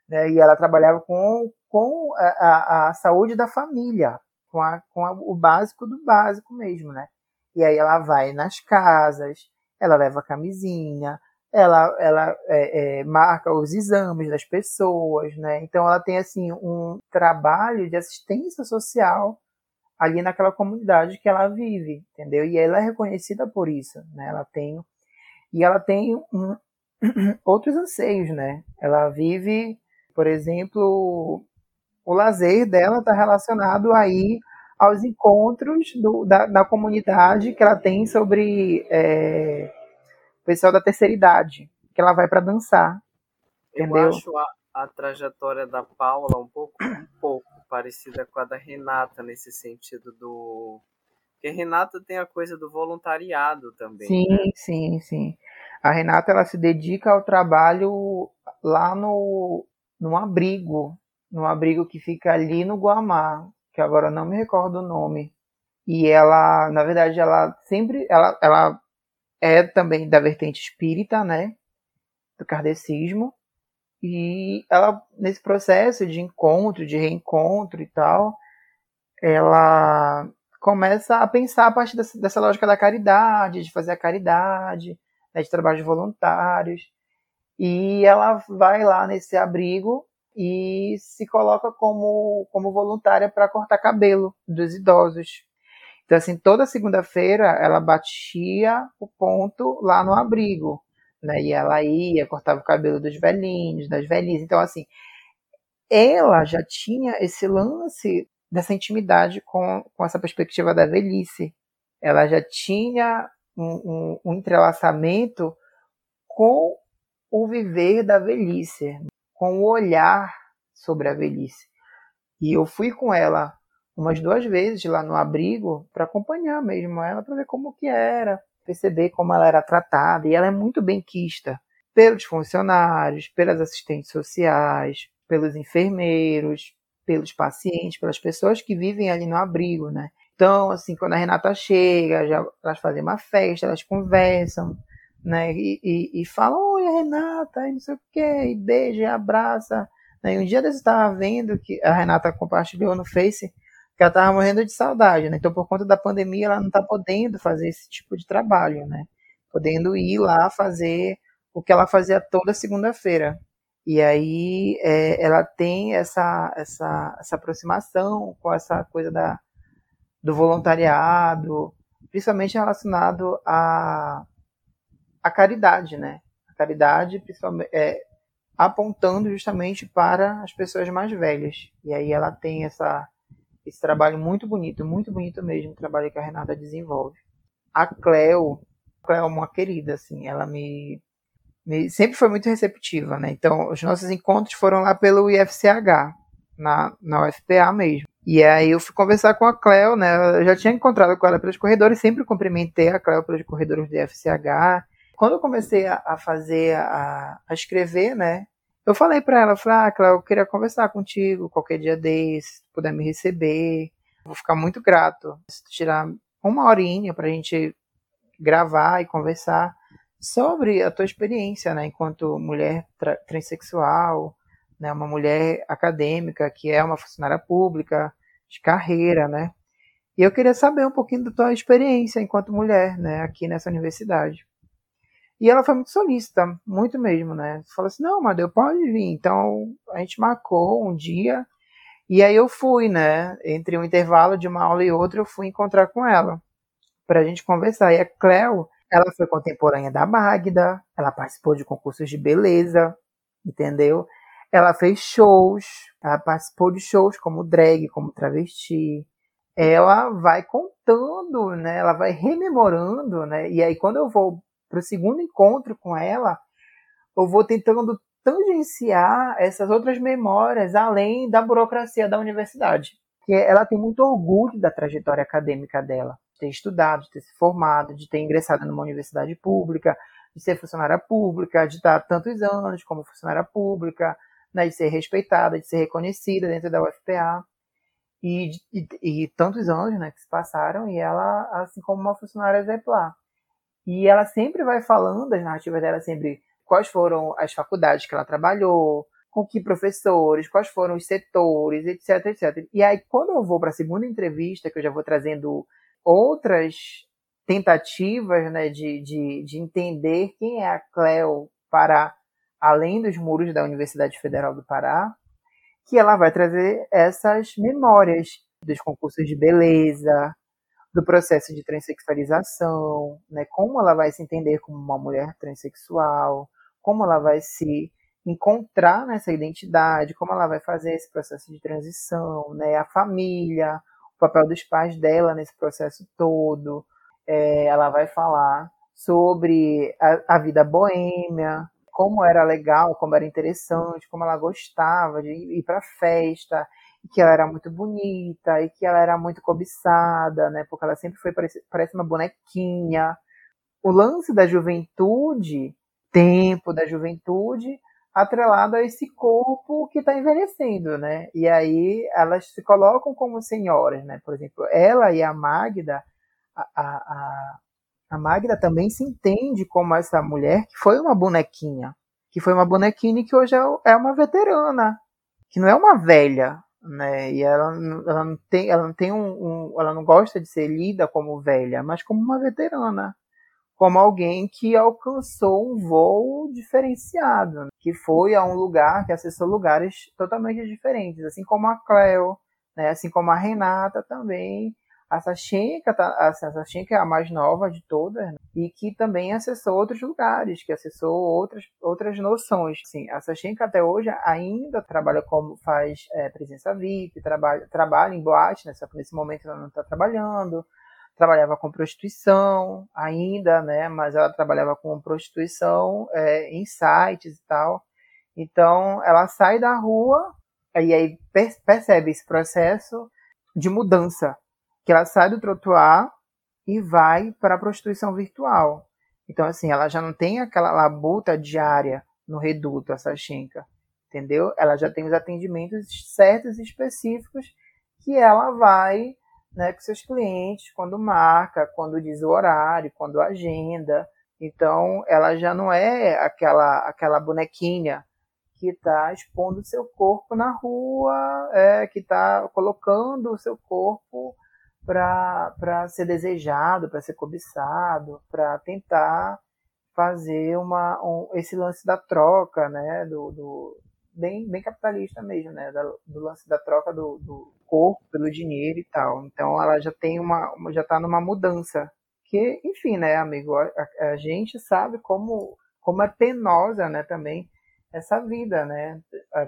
né? E ela trabalhava com, com a, a, a saúde da família, com, a, com a, o básico do básico mesmo, né? E aí ela vai nas casas, ela leva camisinha, ela, ela é, é, marca os exames das pessoas, né? Então ela tem assim um trabalho de assistência social ali naquela comunidade que ela vive, entendeu? E ela é reconhecida por isso, né? Ela tem e ela tem um, [CLEARS THROAT] outros anseios, né? Ela vive, por exemplo, o lazer dela está relacionado aí aos encontros do, da, da, comunidade que ela tem sobre é, o pessoal da terceira idade, que ela vai para dançar. Entendeu? Eu acho a, a, trajetória da Paula um pouco, um pouco parecida com a da Renata, nesse sentido do. Porque a Renata tem a coisa do voluntariado também. Sim, né? sim, sim. A Renata ela se dedica ao trabalho lá no, no abrigo, no abrigo que fica ali no Guamá, que agora não me recordo o nome. E ela, na verdade, ela sempre, ela, ela é também da vertente espírita, né, do kardecismo. E ela, nesse processo de encontro, de reencontro e tal, ela começa a pensar a partir dessa, dessa lógica da caridade, de fazer a caridade, né, de trabalhos voluntários. E ela vai lá nesse abrigo e se coloca como, como voluntária para cortar cabelo dos idosos. Então, assim, toda segunda-feira ela batia o ponto lá no abrigo, né? E ela ia, cortava o cabelo dos velhinhos, das velhinhas. Então, assim, ela já tinha esse lance dessa intimidade com, com essa perspectiva da velhice. Ela já tinha um, um, um entrelaçamento com o viver da velhice, com o olhar sobre a velhice. E eu fui com ela umas duas vezes lá no abrigo para acompanhar mesmo ela, para ver como que era, perceber como ela era tratada. E ela é muito bem quista pelos funcionários, pelas assistentes sociais, pelos enfermeiros, pelos pacientes, pelas pessoas que vivem ali no abrigo, né? Então, assim, quando a Renata chega, já, elas fazem uma festa, elas conversam, né? E, e, e fala, oi, Renata, e não sei o quê, e beija, e abraça. Né? E um dia eu estava vendo que a Renata compartilhou no Face que ela estava morrendo de saudade, né? Então, por conta da pandemia, ela não está podendo fazer esse tipo de trabalho, né? Podendo ir lá fazer o que ela fazia toda segunda-feira. E aí é, ela tem essa, essa, essa aproximação com essa coisa da, do voluntariado, principalmente relacionado a a caridade, né? A caridade, principalmente, é, apontando justamente para as pessoas mais velhas. E aí ela tem essa, esse trabalho muito bonito, muito bonito mesmo, o trabalho que a Renata desenvolve. A Cleo, a Cleo é uma querida, assim, ela me, me, sempre foi muito receptiva, né? Então, os nossos encontros foram lá pelo IFCH, na, na UFPA mesmo. E aí eu fui conversar com a Cleo, né? Eu já tinha encontrado com ela pelos corredores, sempre cumprimentei a Cleo pelos corredores do IFCH quando eu comecei a, a fazer, a, a, escrever, né? Eu falei para ela, falei, ah, Cláudia, eu queria conversar contigo qualquer dia desse, se puder me receber. Vou ficar muito grato. Se tirar uma horinha pra gente gravar e conversar sobre a tua experiência, né, enquanto mulher transexual, né, uma mulher acadêmica que é uma funcionária pública de carreira, né? E eu queria saber um pouquinho da tua experiência enquanto mulher, né, aqui nessa universidade. E ela foi muito solícita, muito mesmo, né? Falou assim, não, Madeu, pode vir. Então, a gente marcou um dia E aí eu fui, né? Entre um intervalo de uma aula e outra, eu fui encontrar com ela para a gente conversar. E a Cleo, ela foi contemporânea da Magda, ela participou de concursos de beleza, entendeu? Ela fez shows, ela participou de shows como drag, como travesti. Ela vai contando, né? Ela vai rememorando, né? E aí quando eu vou para o segundo encontro com ela, eu vou tentando tangenciar essas outras memórias além da burocracia da universidade. Que ela tem muito orgulho da trajetória acadêmica dela, de ter estudado, de ter se formado, de ter ingressado numa universidade pública, de ser funcionária pública, de estar tantos anos como funcionária pública, né, de ser respeitada, de ser reconhecida dentro da UFPA. E, e, e, tantos anos né, que se passaram, e ela, assim como uma funcionária exemplar. E ela sempre vai falando, as narrativas dela sempre, quais foram as faculdades que ela trabalhou, com que professores, quais foram os setores, etc, etc. E aí, quando eu vou para a segunda entrevista, que eu já vou trazendo outras tentativas né, de, de, de entender quem é a Cleo para além dos muros da Universidade Federal do Pará, que ela vai trazer essas memórias dos concursos de beleza, do processo de transexualização, né? Como ela vai se entender como uma mulher transexual, como ela vai se encontrar nessa identidade, como ela vai fazer esse processo de transição, né? A família, o papel dos pais dela nesse processo todo. É, ela vai falar sobre a, a vida boêmia, como era legal, como era interessante, como ela gostava de ir para festa, e que ela era muito bonita, e que ela era muito cobiçada, né? Porque ela sempre foi parece, parece uma bonequinha. O lance da juventude, tempo da juventude, atrelado a esse corpo que está envelhecendo, né? E aí elas se colocam como senhoras, né? Por exemplo, ela e a Magda, a, a, a Magda também se entende como essa mulher que foi uma bonequinha, que foi uma bonequinha e que hoje é, é uma veterana, que não é uma velha, né? E ela, ela não tem, ela não tem um, um, ela não gosta de ser lida como velha, mas como uma veterana, como alguém que alcançou um voo diferenciado, que foi a um lugar, que acessou lugares totalmente diferentes, assim como a Cleo, né? Assim como a Renata também a Sashenka, tá, a Sashenka é a mais nova de todas né? e que também acessou outros lugares, que acessou outras, outras noções. Sim, a Sashenka até hoje ainda trabalha como faz é, presença VIP, trabalha, trabalha em boate, né? só que nesse momento ela não está trabalhando. Trabalhava com prostituição ainda, né? Mas ela trabalhava com prostituição é, em sites e tal. Então ela sai da rua e aí percebe esse processo de mudança que ela sai do trotuar e vai para a prostituição virtual. Então, assim, ela já não tem aquela labuta diária no reduto, a Sachenka, entendeu? Ela já tem os atendimentos certos e específicos que ela vai né, com seus clientes quando marca, quando diz o horário, quando agenda. Então, ela já não é aquela, aquela bonequinha que está expondo seu corpo na rua, é, que está colocando o seu corpo para ser desejado, para ser cobiçado, para tentar fazer uma, um, esse lance da troca, né, do, do bem, bem capitalista mesmo, né, da, do lance da troca do, do, corpo pelo dinheiro e tal. Então ela já tem uma, já está numa mudança que, enfim, né, amigo, a, a, gente sabe como como é penosa, né, também essa vida, né?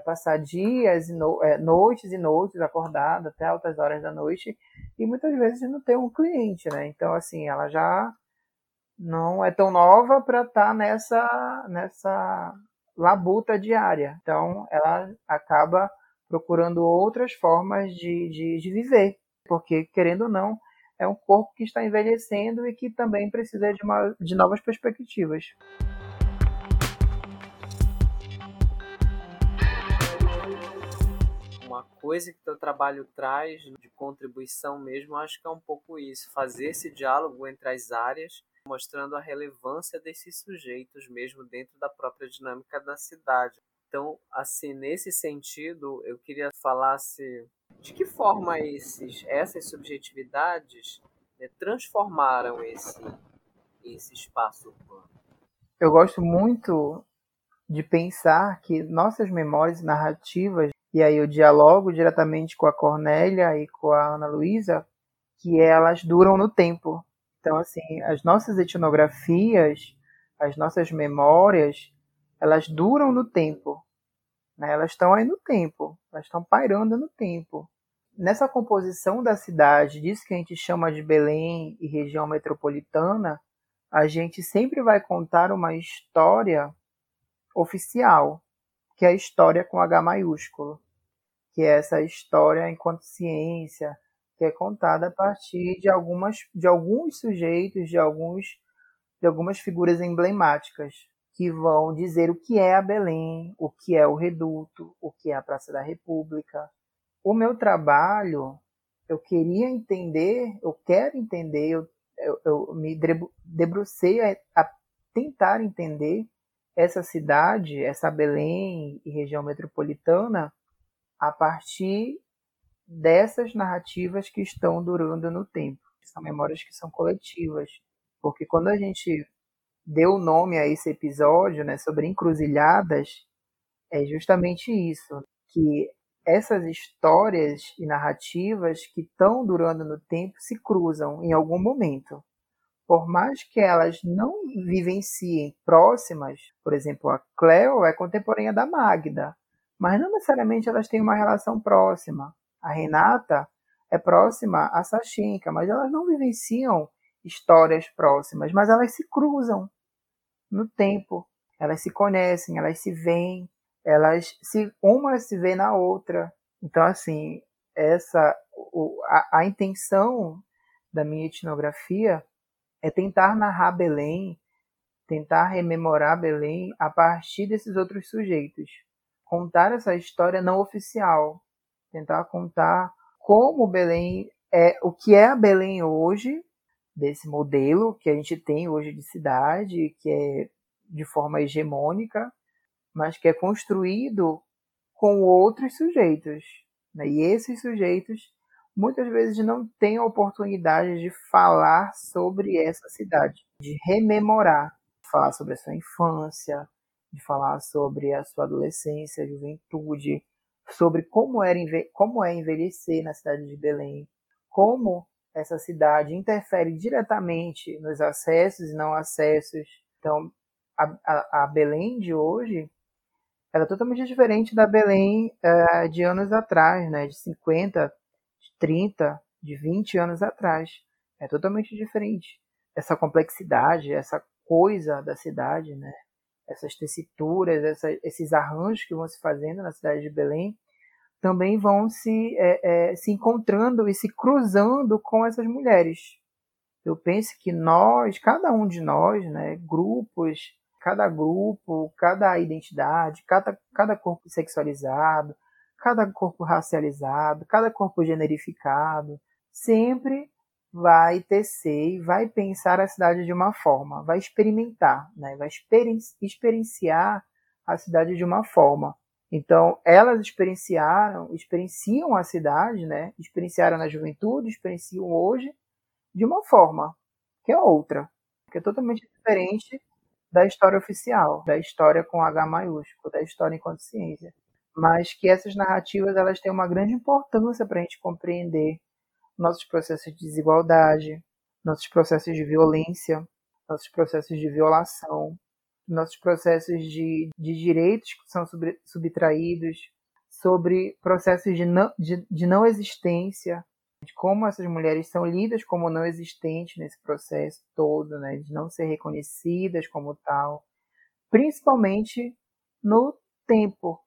Passar dias e no, é, noites e noites acordada até altas horas da noite e muitas vezes não ter um cliente, né? Então, assim, ela já não é tão nova para estar tá nessa, nessa labuta diária. Então, ela acaba procurando outras formas de, de, de viver, porque, querendo ou não, é um corpo que está envelhecendo e que também precisa de, uma, de novas perspectivas. Coisa que teu trabalho traz de contribuição mesmo, acho que é um pouco isso, fazer esse diálogo entre as áreas, mostrando a relevância desses sujeitos mesmo dentro da própria dinâmica da cidade. Então, assim, nesse sentido, eu queria falar se de que forma esses, essas subjetividades né, transformaram esse, esse espaço urbano. Eu gosto muito de pensar que nossas memórias narrativas e aí eu dialogo diretamente com a Cornélia e com a Ana Luísa, que elas duram no tempo. Então, assim, as nossas etnografias, as nossas memórias, elas duram no tempo. Né? Elas estão aí no tempo, elas estão pairando no tempo. Nessa composição da cidade, disso que a gente chama de Belém e região metropolitana, a gente sempre vai contar uma história oficial, que é a história com H maiúsculo, que é essa história enquanto ciência, que é contada a partir de algumas de alguns sujeitos, de alguns de algumas figuras emblemáticas que vão dizer o que é a Belém, o que é o Reduto, o que é a Praça da República. O meu trabalho, eu queria entender, eu quero entender, eu, eu, eu me debrucei a, a tentar entender essa cidade, essa Belém e região metropolitana, a partir dessas narrativas que estão durando no tempo, são memórias que são coletivas. Porque quando a gente deu nome a esse episódio, né, sobre encruzilhadas, é justamente isso, que essas histórias e narrativas que estão durando no tempo se cruzam em algum momento. Por mais que elas não vivenciem próximas, por exemplo, a Cleo é contemporânea da Magda, mas não necessariamente elas têm uma relação próxima. A Renata é próxima a Sachinka, mas elas não vivenciam histórias próximas, mas elas se cruzam no tempo. Elas se conhecem, elas se veem, elas se uma se vê na outra. Então assim, essa a, a intenção da minha etnografia é tentar narrar Belém, tentar rememorar Belém a partir desses outros sujeitos, contar essa história não oficial, tentar contar como Belém é, o que é a Belém hoje, desse modelo que a gente tem hoje de cidade, que é de forma hegemônica, mas que é construído com outros sujeitos. Né? E esses sujeitos muitas vezes não têm a oportunidade de falar sobre essa cidade, de rememorar, falar sobre a sua infância, de falar sobre a sua adolescência, juventude, sobre como, era, como é envelhecer na cidade de Belém, como essa cidade interfere diretamente nos acessos e não acessos. Então, a, a, a Belém de hoje é totalmente diferente da Belém uh, de anos atrás, né? de 50, de 30, de 20 anos atrás. É totalmente diferente. Essa complexidade, essa coisa da cidade, né? Essas tessituras, essa, esses arranjos que vão se fazendo na cidade de Belém, também vão se, é, é, se encontrando e se cruzando com essas mulheres. Eu penso que nós, cada um de nós, né, grupos, cada grupo, cada identidade, cada, cada corpo sexualizado, cada corpo racializado, cada corpo generificado, sempre vai tecer e vai pensar a cidade de uma forma, vai experimentar, né? vai experienciar a cidade de uma forma. Então, elas experienciaram, experienciam a cidade, né? experienciaram na juventude, experienciam hoje de uma forma, que é outra, que é totalmente diferente da história oficial, da história com H maiúsculo, da história em consciência. Mas que essas narrativas elas têm uma grande importância para a gente compreender nossos processos de desigualdade, nossos processos de violência, nossos processos de violação, nossos processos de, de direitos que são sub, subtraídos, sobre processos de não, de, de não existência, de como essas mulheres são lidas como não existentes nesse processo todo, né, de não ser reconhecidas como tal, principalmente no tempo.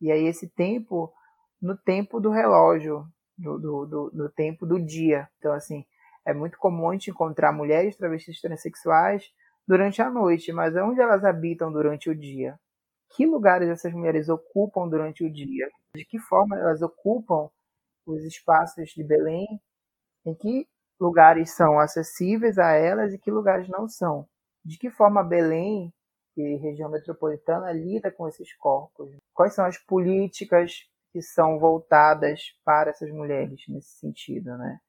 E aí esse tempo, no tempo do relógio, do, do, do, do tempo do dia. Então, assim, é muito comum a gente encontrar mulheres travestis transexuais durante a noite, mas onde elas habitam durante o dia? Que lugares essas mulheres ocupam durante o dia? De que forma elas ocupam os espaços de Belém? Em que lugares são acessíveis a elas e que lugares não são? De que forma Belém e região metropolitana lida com esses corpos? Quais são as políticas que são voltadas para essas mulheres nesse sentido, né?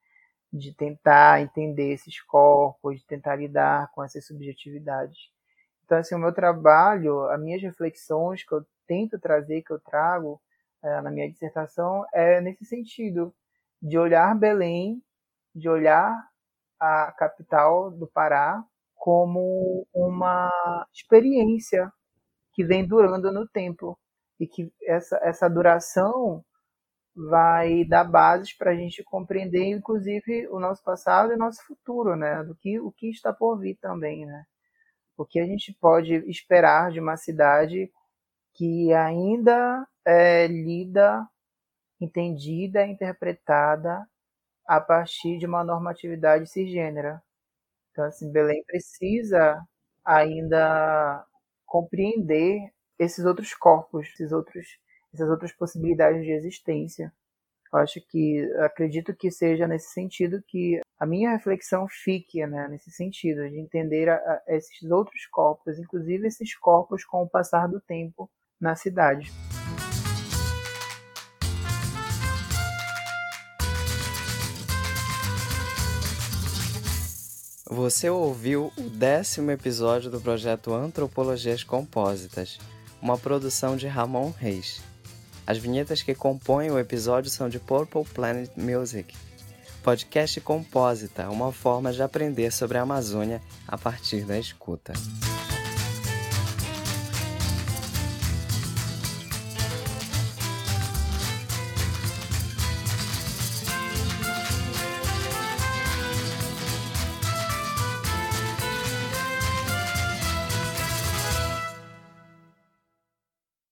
De tentar entender esses corpos, de tentar lidar com essas subjetividades. Então, assim, o meu trabalho, as minhas reflexões que eu tento trazer, que eu trago, é, na minha dissertação é nesse sentido, de olhar Belém, de olhar a capital do Pará como uma experiência que vem durando no tempo e que essa, essa duração vai dar bases para a gente compreender, inclusive, o nosso passado e o nosso futuro, né? Do que o que está por vir também, né? O que a gente pode esperar de uma cidade que ainda é lida, entendida, interpretada a partir de uma normatividade cisgênera. Então, assim, Belém precisa ainda compreender esses outros corpos, esses outros essas outras possibilidades de existência. Eu acho que, acredito que seja nesse sentido que a minha reflexão fique, né, nesse sentido, de entender a, a esses outros corpos, inclusive esses corpos com o passar do tempo na cidade. Você ouviu o décimo episódio do projeto Antropologias Compósitas, uma produção de Ramon Reis. As vinhetas que compõem o episódio são de Purple Planet Music. Podcast Compósita, uma forma de aprender sobre a Amazônia a partir da escuta.